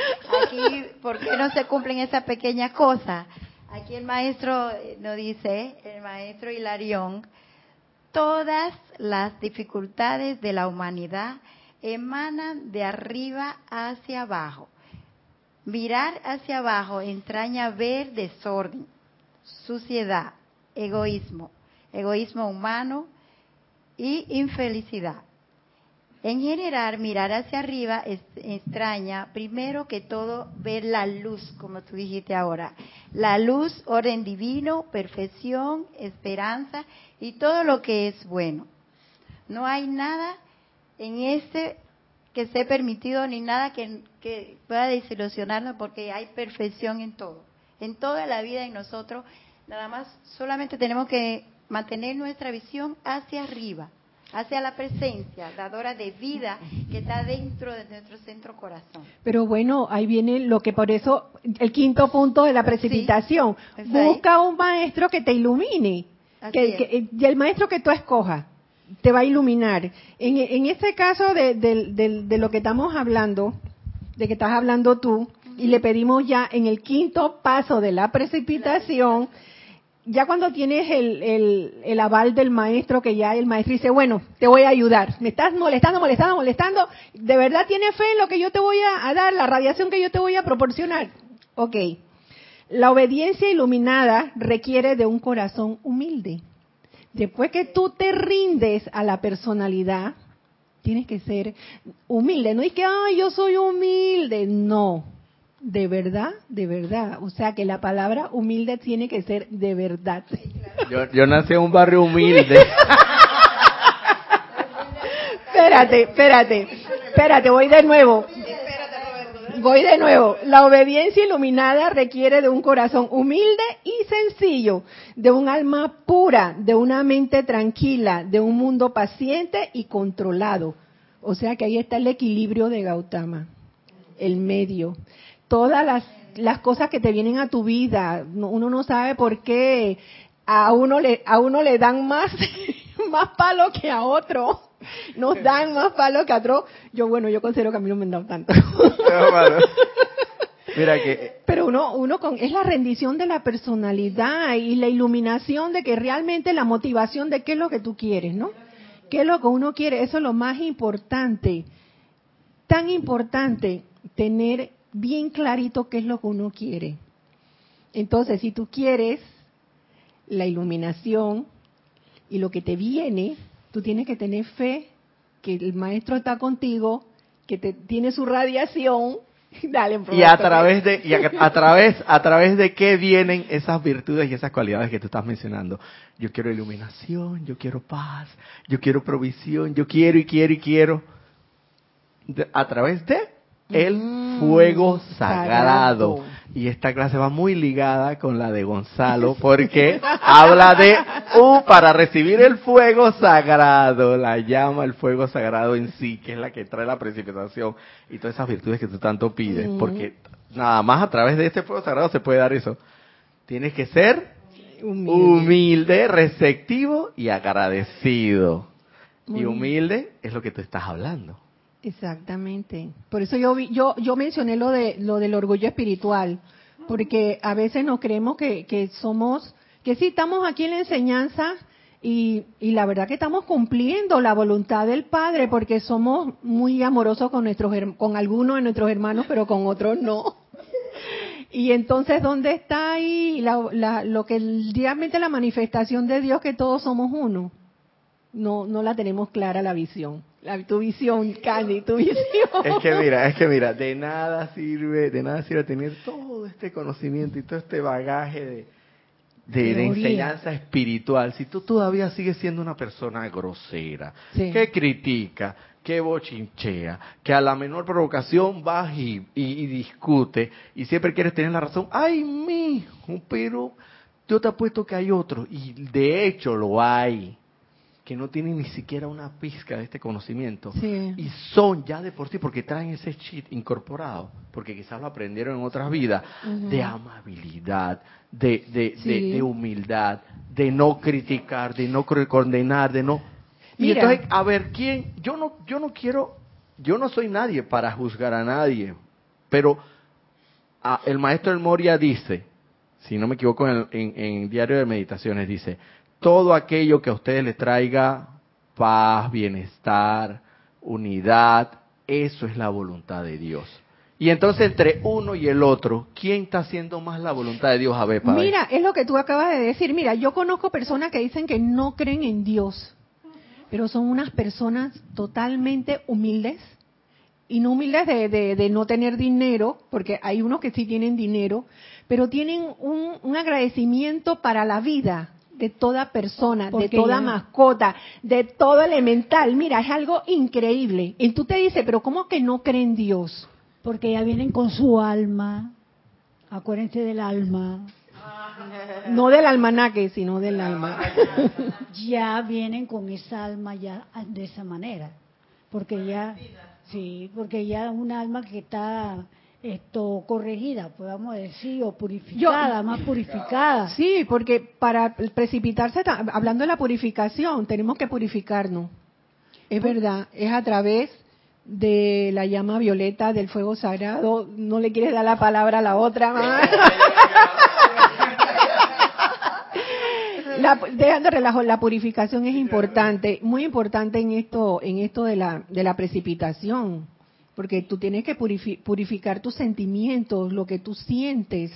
Aquí, ¿por qué no se cumplen esas pequeñas cosas? Aquí el maestro eh, nos dice, el maestro Hilarión, todas las dificultades de la humanidad emanan de arriba hacia abajo. Mirar hacia abajo entraña ver desorden, suciedad, egoísmo, egoísmo humano y infelicidad. En general, mirar hacia arriba es, extraña, primero que todo, ver la luz, como tú dijiste ahora. La luz, orden divino, perfección, esperanza y todo lo que es bueno. No hay nada en este que esté permitido ni nada que, que pueda desilusionarnos porque hay perfección en todo. En toda la vida en nosotros, nada más solamente tenemos que mantener nuestra visión hacia arriba hacia la presencia dadora de vida que está dentro de nuestro centro corazón. Pero bueno, ahí viene lo que por eso, el quinto punto de la precipitación. Busca un maestro que te ilumine. Que, y el maestro que tú escojas te va a iluminar. En, en este caso de, de, lo que estamos hablando, de que estás hablando tú, y le pedimos ya en el quinto paso de la precipitación, ya cuando tienes el, el, aval del maestro, que ya el maestro dice, bueno, te voy a ayudar, me estás molestando, molestando, molestando, ¿de verdad tienes fe en lo que yo te voy a, dar, la radiación que yo te voy a proporcionar? Ok, la obediencia iluminada requiere de un corazón humilde. Después que tú te rindes a la personalidad, tienes que ser humilde. No es que, ay, yo soy humilde. No, de verdad, de verdad. O sea que la palabra humilde tiene que ser de verdad. Yo, yo nací en un barrio humilde. espérate, espérate, espérate, voy de nuevo. Voy de nuevo. La obediencia iluminada requiere de un corazón humilde y sencillo, de un alma pura, de una mente tranquila, de un mundo paciente y controlado. O sea que ahí está el equilibrio de Gautama, el medio todas las, las cosas que te vienen a tu vida. Uno no sabe por qué a uno le, a uno le dan más, más palo que a otro. Nos dan más palo que a otro. Yo, bueno, yo considero que a mí no me han dado tanto. Mira que... Pero uno, uno con, es la rendición de la personalidad y la iluminación de que realmente la motivación de qué es lo que tú quieres, ¿no? ¿Qué es lo que uno quiere? Eso es lo más importante. Tan importante tener bien clarito qué es lo que uno quiere. Entonces, si tú quieres la iluminación y lo que te viene, tú tienes que tener fe que el maestro está contigo, que te, tiene su radiación. Dale, y a través de y a, través a través de qué vienen esas virtudes y esas cualidades que tú estás mencionando. Yo quiero iluminación, yo quiero paz, yo quiero provisión, yo quiero y quiero y quiero. a través de el mm, fuego sagrado. Y esta clase va muy ligada con la de Gonzalo porque habla de uh, para recibir el fuego sagrado, la llama, el fuego sagrado en sí, que es la que trae la precipitación y todas esas virtudes que tú tanto pides, mm. porque nada más a través de este fuego sagrado se puede dar eso. Tienes que ser humilde, receptivo y agradecido. y humilde es lo que tú estás hablando. Exactamente. Por eso yo yo yo mencioné lo de lo del orgullo espiritual, porque a veces nos creemos que, que somos que sí estamos aquí en la enseñanza y, y la verdad que estamos cumpliendo la voluntad del Padre porque somos muy amorosos con nuestros con algunos de nuestros hermanos, pero con otros no. Y entonces, ¿dónde está ahí la, lo que realmente la manifestación de Dios que todos somos uno? No, no la tenemos clara la visión tu visión, Candy, tu visión. Es que mira, es que mira, de nada sirve, de nada sirve tener todo este conocimiento y todo este bagaje de, de, enseñanza espiritual si tú todavía sigues siendo una persona grosera, que critica, que bochinchea, que a la menor provocación vas y, y, discute y siempre quieres tener la razón. ¡Ay, mijo! Pero yo te apuesto que hay otro, y de hecho lo hay que no tienen ni siquiera una pizca de este conocimiento y son ya de por sí porque traen ese cheat incorporado porque quizás lo aprendieron en otras vidas de amabilidad de, de, humildad de no criticar de no condenar de no. Y entonces a ver quién yo no yo no quiero yo no soy nadie para juzgar a nadie pero el maestro El Moria dice si no me equivoco en, en, en Diario de Meditaciones dice todo aquello que a ustedes les traiga paz, bienestar, unidad, eso es la voluntad de Dios. Y entonces entre uno y el otro, ¿quién está haciendo más la voluntad de Dios? A ver, Mira, es lo que tú acabas de decir. Mira, yo conozco personas que dicen que no creen en Dios, pero son unas personas totalmente humildes y no humildes de, de, no tener dinero, porque hay unos que sí tienen dinero, pero tienen un, un agradecimiento para la vida, de toda persona, de toda mascota, de todo elemental. Mira, es algo increíble. Y tú te dices, pero ¿cómo que no creen Dios? Porque ya vienen con su alma. Acuérdense del alma. No del almanaque, sino del alma. ya vienen con esa alma ya de esa manera. Porque ya, sí, porque ya un alma que está esto corregida, podemos decir, o purificada, más purificada. Sí, porque para precipitarse, hablando de la purificación, tenemos que purificarnos. Es verdad, es a través de la llama violeta del fuego sagrado. No le quieres dar la palabra a la otra más. La, dejando relajo, la purificación es importante, muy importante en esto, en esto de la, de la precipitación porque tú tienes que purificar tus sentimientos, lo que tú sientes.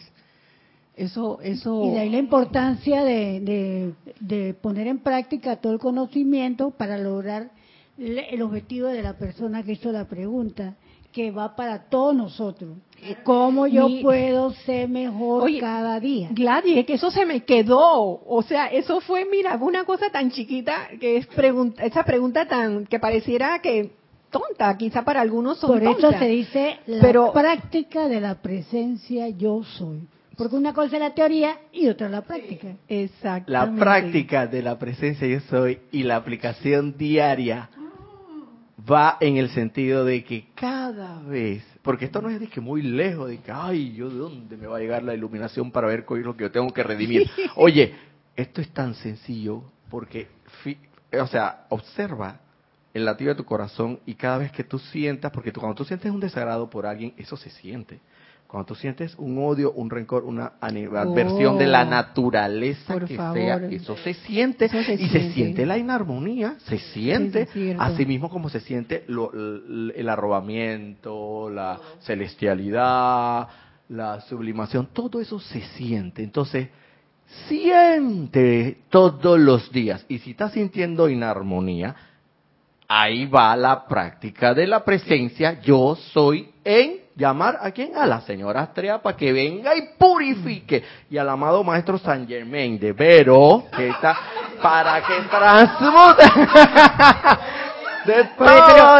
Eso, eso. Y de ahí la importancia de, de, poner en práctica todo el conocimiento para lograr el objetivo de la persona que hizo la pregunta, que va para todos nosotros. ¿Cómo yo puedo ser mejor cada día? Gladys, es que eso se me quedó. O sea, eso fue, mira, una cosa tan chiquita que es pregunta, esa pregunta tan que pareciera que tonta, quizá para algunos son Por eso se dice la práctica de la presencia yo soy. Porque una cosa es la teoría y otra la práctica. Exacto. La práctica de la presencia yo soy y la aplicación diaria va en el sentido de que cada vez, porque esto no es de que muy lejos, de que, ay, yo de dónde me va a llegar la iluminación para ver qué es lo que yo tengo que redimir. Oye, esto es tan sencillo porque, o sea, observa el latido de tu corazón y cada vez que tú sientas, porque tú, cuando tú sientes un desagrado por alguien, eso se siente. Cuando tú sientes un odio, un rencor, una adversión de la oh, naturaleza que sea, eso se siente y se siente la inarmonía, se siente, así mismo como se siente el arrobamiento, la celestialidad, la sublimación, todo eso se siente. Entonces, siente todos los días. Y si estás sintiendo inarmonía, ahí va la práctica de la presencia. Yo soy en llamar a quién? A la señora Astrea para que venga y purifique. Y al amado maestro San Germain de Vero, que está para que transmute. de todo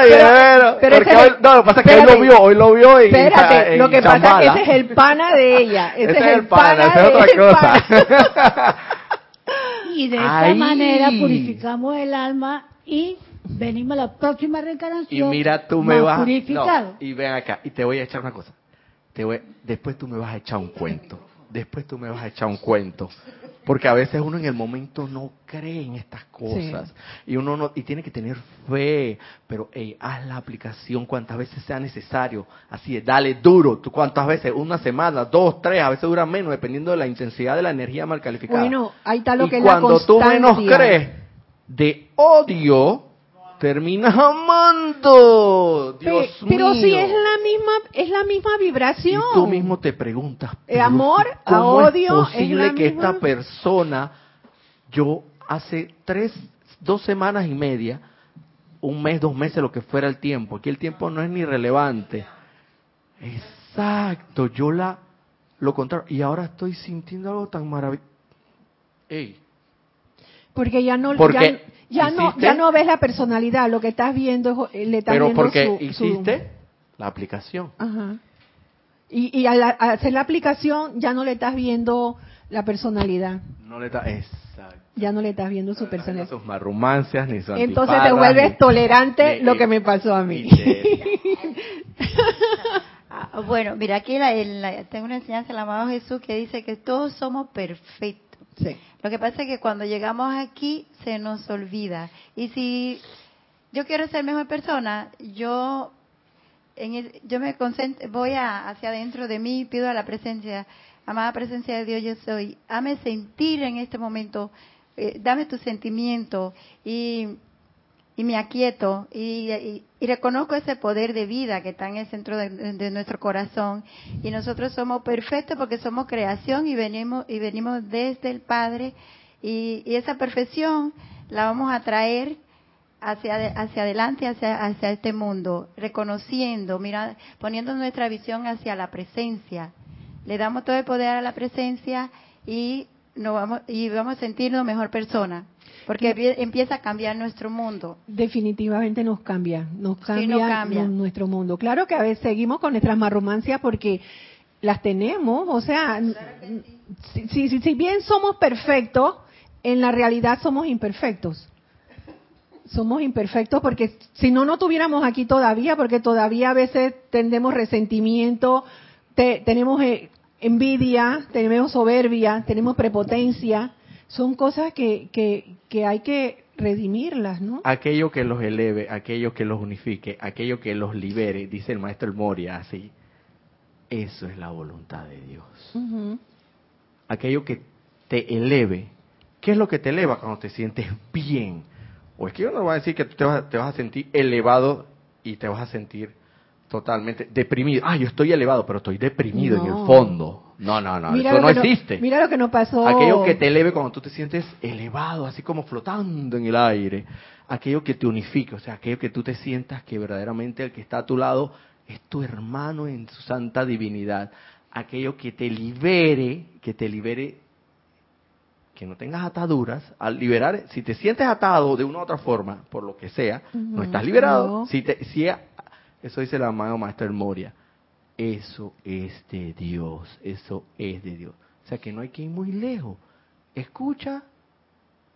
pero, pero, Porque hoy, no, lo que pasa es que hoy lo vio, hoy lo vio y Espérate, lo que pasa es que ese es el pana de ella. Ese, es el pana, esa es otra cosa. y de esta manera purificamos el alma y venimos a la próxima reencarnación. Y mira, tú me vas. No, y ven acá, y te voy a echar una cosa. Te voy, después tú me vas a echar un cuento. Después tú me vas a echar un cuento. Porque a veces uno en el momento no cree en estas cosas. Y uno no, y tiene que tener fe. Pero hey, haz la aplicación cuantas veces sea necesario. Así es, dale duro. ¿Tú cuántas veces? Una semana, dos, tres, a veces dura menos, dependiendo de la intensidad de la energía mal calificada. Bueno, ahí está lo y que cuando tú menos crees de odio, terminas amando. Dios pero, si es la misma, es la misma vibración. Y tú mismo te preguntas, eh, amor, a odio, es posible que esta persona, yo hace tres, dos semanas y media, un mes, dos meses, lo que fuera el tiempo. Aquí el tiempo no es ni relevante. Exacto, yo la lo contrario. Y ahora estoy sintiendo algo tan maravilloso. Porque ya no, ya, no, ya no ves la personalidad, lo que estás viendo es, le estás Pero porque hiciste la aplicación. Ajá. Y, al, hacer la aplicación ya no le estás viendo la personalidad. No le estás, exacto. Ya no le estás viendo su personalidad. Ni sus marrumancias, ni su Entonces te vuelves tolerante lo que me pasó a mí. Ah, bueno, mira, aquí tengo una enseñanza del amado Jesús que dice que todos somos perfectos. Lo que pasa es que cuando llegamos aquí se nos olvida. Y si yo quiero ser mejor persona, yo en yo me concentro, voy hacia adentro de mí, pido a la presencia, amada presencia de Dios, yo soy, hame sentir en este momento, eh, dame tu sentimiento y y me aquieto y, reconozco ese poder de vida que está en el centro de, nuestro corazón. Y nosotros somos perfectos porque somos creación y venimos y venimos desde el Padre. Y, esa perfección la vamos a traer hacia hacia adelante hacia hacia este mundo reconociendo mira poniendo nuestra visión hacia la presencia. Le damos todo el poder a la presencia y nos vamos y vamos a sentirnos mejor persona porque empieza a cambiar nuestro mundo. Definitivamente nos cambia, nos cambia, nuestro mundo. Claro que a veces seguimos con nuestras marrumancias porque las tenemos, o sea, si, si, bien somos perfectos, en la realidad somos imperfectos. Somos imperfectos porque si no, no tuviéramos aquí todavía, porque todavía a veces tendemos resentimiento, tenemos eh, envidia, tenemos soberbia, tenemos prepotencia, son cosas que, que, hay que redimirlas, ¿no? Aquello que los eleve, aquello que los unifique, aquello que los libere, dice el maestro El Moria así. Eso es la voluntad de Dios. Aquello que te eleve. ¿Qué es lo que te eleva cuando te sientes bien? O es que yo no voy a decir que te vas, te vas a sentir elevado y te vas a sentir totalmente deprimido. Ah, yo estoy elevado, pero estoy deprimido en el fondo. No, no, no, eso no existe. mira lo que nos pasó. Aquello que te eleve cuando tú te sientes elevado, así como flotando en el aire. Aquello que te unifique, o sea, aquello que tú te sientas que verdaderamente el que está a tu lado es tu hermano en su santa divinidad. Aquello que te libere, que te libere, que no tengas ataduras. Al liberar, si te sientes atado de una u otra forma, por lo que sea, no estás liberado. Si, te, si eso dice el amado Maestro Moria. Eso es de Dios, eso es de Dios. O sea que no hay que ir muy lejos. Escucha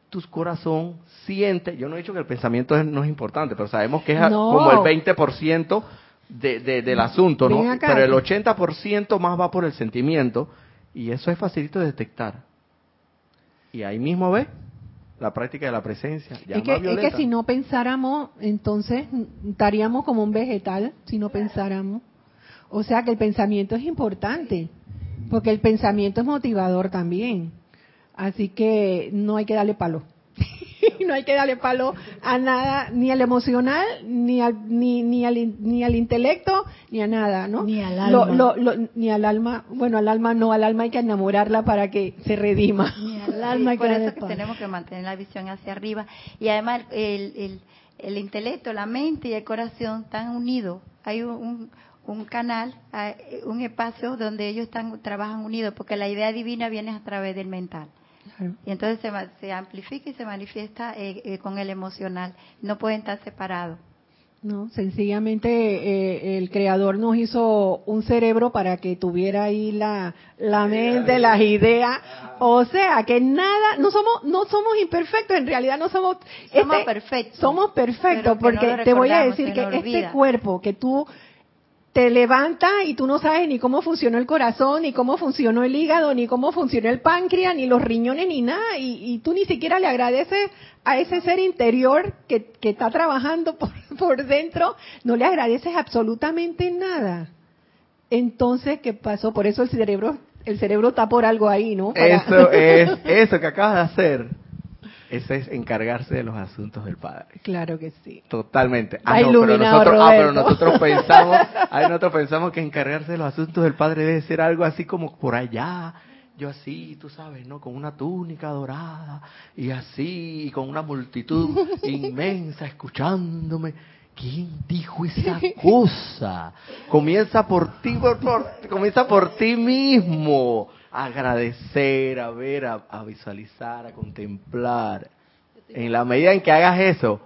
tu corazón, siente. Yo no he dicho que el pensamiento no es importante, pero sabemos que es como el 20% de, de, del asunto, ¿no? Pero el 80% más va por el sentimiento y eso es facilito de detectar. Y ahí mismo ve la práctica de la presencia. Es que, es que si no pensáramos, entonces estaríamos como un vegetal, si no pensáramos. O sea que el pensamiento es importante, porque el pensamiento es motivador también. Así que no hay que darle palo. no hay que darle palo a nada, ni al emocional, ni al, ni, ni, al, ni al intelecto, ni a nada, ¿no? Ni al alma. ni al alma, bueno, al alma no, al alma hay que enamorarla para que se redima. Ni al alma hay que Por eso que tenemos que mantener la visión hacia arriba. Y además el, el, el intelecto, la mente y el corazón están unidos. Hay un, un canal, un espacio donde ellos están trabajan unidos, porque la idea divina viene a través del mental. Y entonces se, se, amplifica y se manifiesta eh, eh, con el emocional. No pueden estar separados. No, sencillamente eh, el creador nos hizo un cerebro para que tuviera ahí la, la mente, las ideas, o sea que nada, no somos, no somos imperfectos, en realidad no somos, somos este, perfectos, somos perfectos, porque te voy a decir que este cuerpo que tú te levanta y tú no sabes ni cómo funcionó el corazón, ni cómo funcionó el hígado, ni cómo funcionó el páncreas, ni los riñones, ni nada. Y, tú ni siquiera le agradeces a ese ser interior que, que está trabajando por, por, dentro, no le agradeces absolutamente nada. Entonces, ¿qué pasó? Por eso el cerebro, el cerebro está por algo ahí, ¿no? Eso es, eso que acabas de hacer ese es encargarse de los asuntos del Padre. Claro que sí. Totalmente. Ah, no, pero nosotros, ah, pero nosotros pensamos, nosotros pensamos que encargarse de los asuntos del Padre debe ser algo así como por allá, yo así, tú sabes, ¿no? Con una túnica dorada y así, y con una multitud inmensa escuchándome. ¿Quién dijo esa cosa? Comienza por ti, por, comienza por ti mismo. A agradecer, a ver, a visualizar, a contemplar. En la medida en que hagas eso,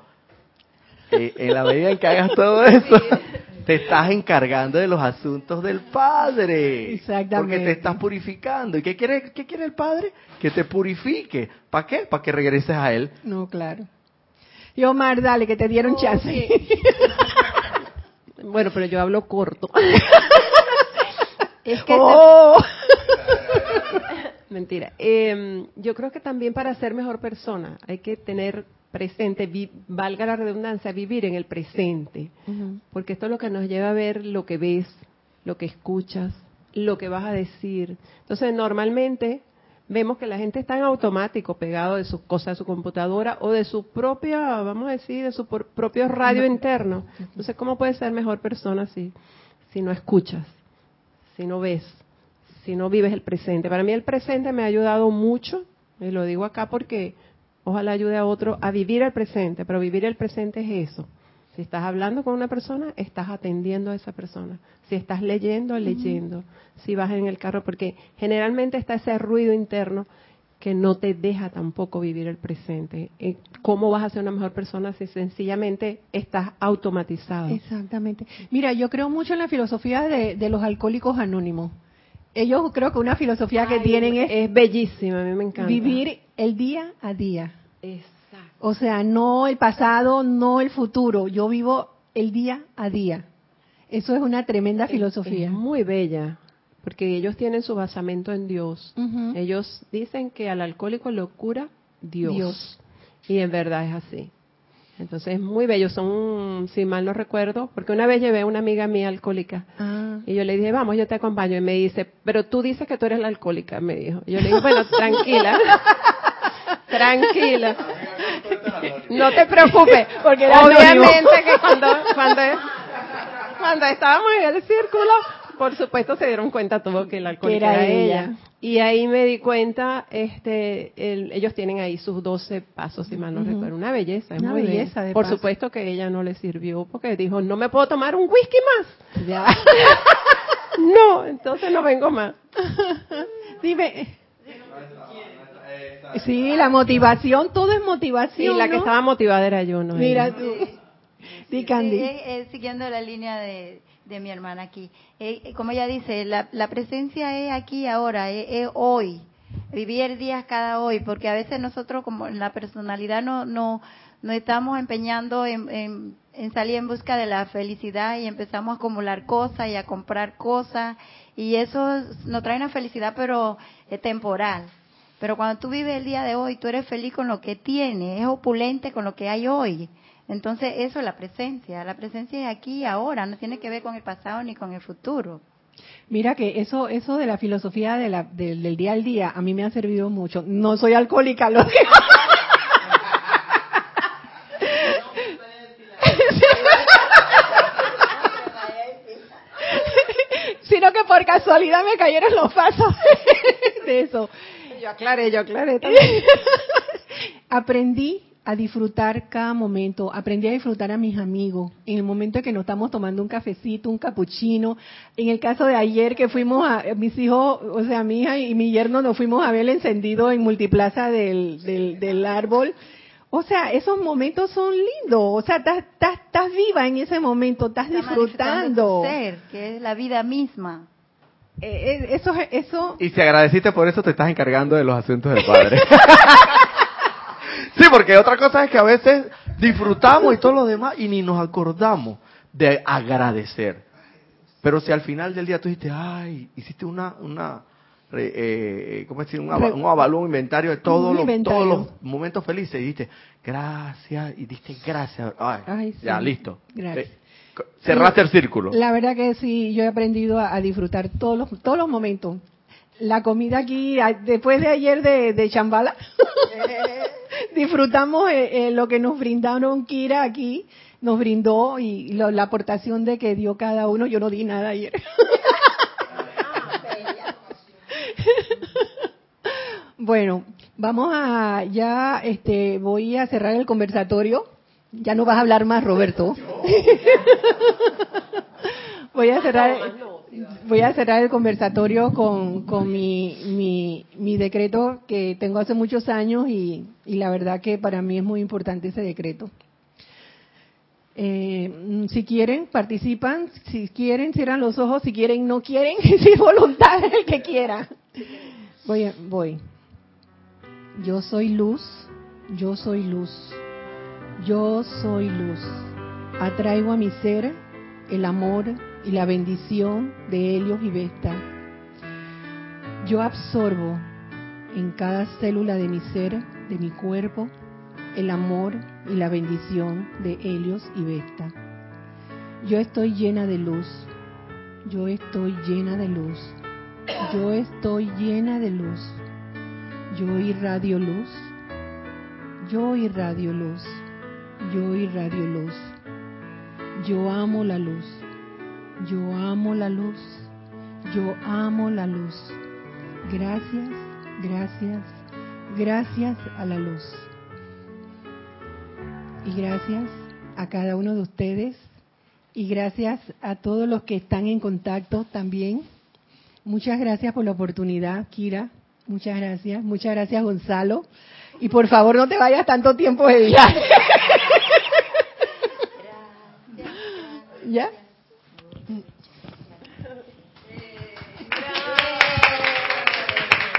eh, en la medida en que hagas todo eso, te estás encargando de los asuntos del Padre. Exactamente. Porque te estás purificando. ¿Y qué quiere, qué quiere el Padre? Que te purifique. ¿Para qué? Para que regreses a Él. No, claro. Y Omar, dale, que te dieron chance. bueno, pero yo hablo corto. es que... Oh. Mentira. Em, yo creo que también para ser mejor persona hay que tener presente, valga la redundancia, vivir en el presente, porque esto es lo que nos lleva a ver lo que ves, lo que escuchas, lo que vas a decir. Entonces, normalmente vemos que la gente está en automático, pegado de sus cosas, de su computadora o de su propia, vamos a decir, de su propio radio interno. Entonces, ¿cómo puedes ser mejor persona si, si no escuchas, si no ves, si no vives el presente? Para mí el presente me ha ayudado mucho, y lo digo acá porque ojalá ayude a otro a vivir el presente, pero vivir el presente es eso. Si estás hablando con una persona, estás atendiendo a esa persona. Si estás leyendo, leyendo. Si vas en el carro, porque generalmente está ese ruido interno que no te deja tampoco vivir el presente. Eh, ¿Cómo vas a ser una mejor persona si sencillamente estás automatizado? Exactamente. Mira, yo creo mucho en la filosofía de, los alcohólicos anónimos. Ellos creo que una filosofía que tienen es, es bellísima, a mí me encanta. Vivir el día a día. Exacto. O sea, no el pasado, no el futuro. Yo vivo el día a día. Eso es una tremenda filosofía. muy bella, porque ellos tienen su basamento en Dios. Ellos dicen que al alcohólico lo cura Dios. Dios. Y en verdad es así. Entonces es muy bello, son, si mal no recuerdo, porque una vez llevé a una amiga mía alcohólica ah. y yo le dije, vamos, yo te acompaño. Y me dice, pero tú dices que tú eres la alcohólica, me dijo. Y yo le dije, bueno, tranquila. Tranquila. No te preocupes, porque obviamente que cuando, cuando, cuando estábamos en el círculo, por supuesto se dieron cuenta todo que el alcohol era, ella. Y ahí me di cuenta, este, ellos tienen ahí sus 12 pasos, si mal no recuerdo. Una belleza, es Una muy belleza. De por supuesto que ella no le sirvió porque dijo, no me puedo tomar un whisky más. Ya. no, entonces no vengo más. Dime, Sí, la motivación, todo es motivación. Y la que estaba motivada era yo, ¿no? Mira tú. Sí, Candy. Eh, siguiendo la línea de, mi hermana aquí. Eh, eh, como ella dice, la, presencia es aquí ahora, es, hoy. Vivir días cada hoy, porque a veces nosotros, como en la personalidad, no, no, no estamos empeñando en, en salir en busca de la felicidad y empezamos a acumular cosas y a comprar cosas. Y eso nos trae una felicidad, pero temporal pero cuando tú vives el día de hoy, tú eres feliz con lo que tienes, es opulente con lo que hay hoy. Entonces eso es la presencia. La presencia es aquí y ahora, no tiene que ver con el pasado ni con el futuro. Mira que eso, eso de la filosofía de la, del día al día a mí me ha servido mucho. No soy alcohólica, lo que... sino que por casualidad me cayeron los pasos de eso. Yo aclaré, yo aclaré aprendí a disfrutar cada momento, aprendí a disfrutar a mis amigos, en el momento en que nos estamos tomando un cafecito, un capuchino, en el caso de ayer que fuimos a, mis hijos, o sea, mi hija y mi yerno nos fuimos a ver el encendido en multiplaza del, del, árbol, o sea, esos momentos son lindos, o sea, estás viva en ese momento, estás disfrutando. ser, que es la vida misma. Eh, eh, eso, eso. Y si agradeciste por eso, te estás encargando de los asuntos del Padre. sí, porque otra cosa es que a veces disfrutamos y todo lo demás y ni nos acordamos de agradecer. Pero si al final del día tú dijiste, ay, hiciste una, una, eh, ¿cómo decir? Un, avalúo, un inventario de todos los, todos los momentos felices y dijiste, gracias, y diste gracias. Ay, Ya, listo. Gracias. Cerraste el círculo. La verdad que sí, yo he aprendido a, disfrutar todos los, todos los momentos. La comida aquí, después de ayer de, de Chambala, disfrutamos eh, eh, lo que nos brindaron Kira aquí, nos brindó y la aportación de que dio cada uno. Yo no di nada ayer. Bueno, vamos a ya, este, voy a cerrar el conversatorio. Ya no vas a hablar más, Roberto. voy a cerrar, voy a cerrar el conversatorio con, con mi, mi, mi, decreto que tengo hace muchos años y, y la verdad que para mí es muy importante ese decreto. Eh, si quieren, participan. Si quieren, cierran los ojos. Si quieren, no quieren. Si voluntad el que quiera. Voy, voy. Yo soy luz. Yo soy luz. Yo soy luz. Atraigo a mi ser el amor y la bendición de Helios y Vesta. Yo absorbo en cada célula de mi ser, de mi cuerpo, el amor y la bendición de Helios y Vesta. Yo estoy llena de luz. Yo estoy llena de luz. Yo estoy llena de luz. Yo irradio luz. Yo irradio luz. Yo irradio luz. Yo amo la luz. Yo amo la luz. Yo amo la luz. Gracias, gracias, gracias a la luz. Y gracias a cada uno de ustedes y gracias a todos los que están en contacto también. Muchas gracias por la oportunidad, Kira. Muchas gracias. Muchas gracias, Gonzalo. Y por favor, no te vayas tanto tiempo de viaje. ¿Ya?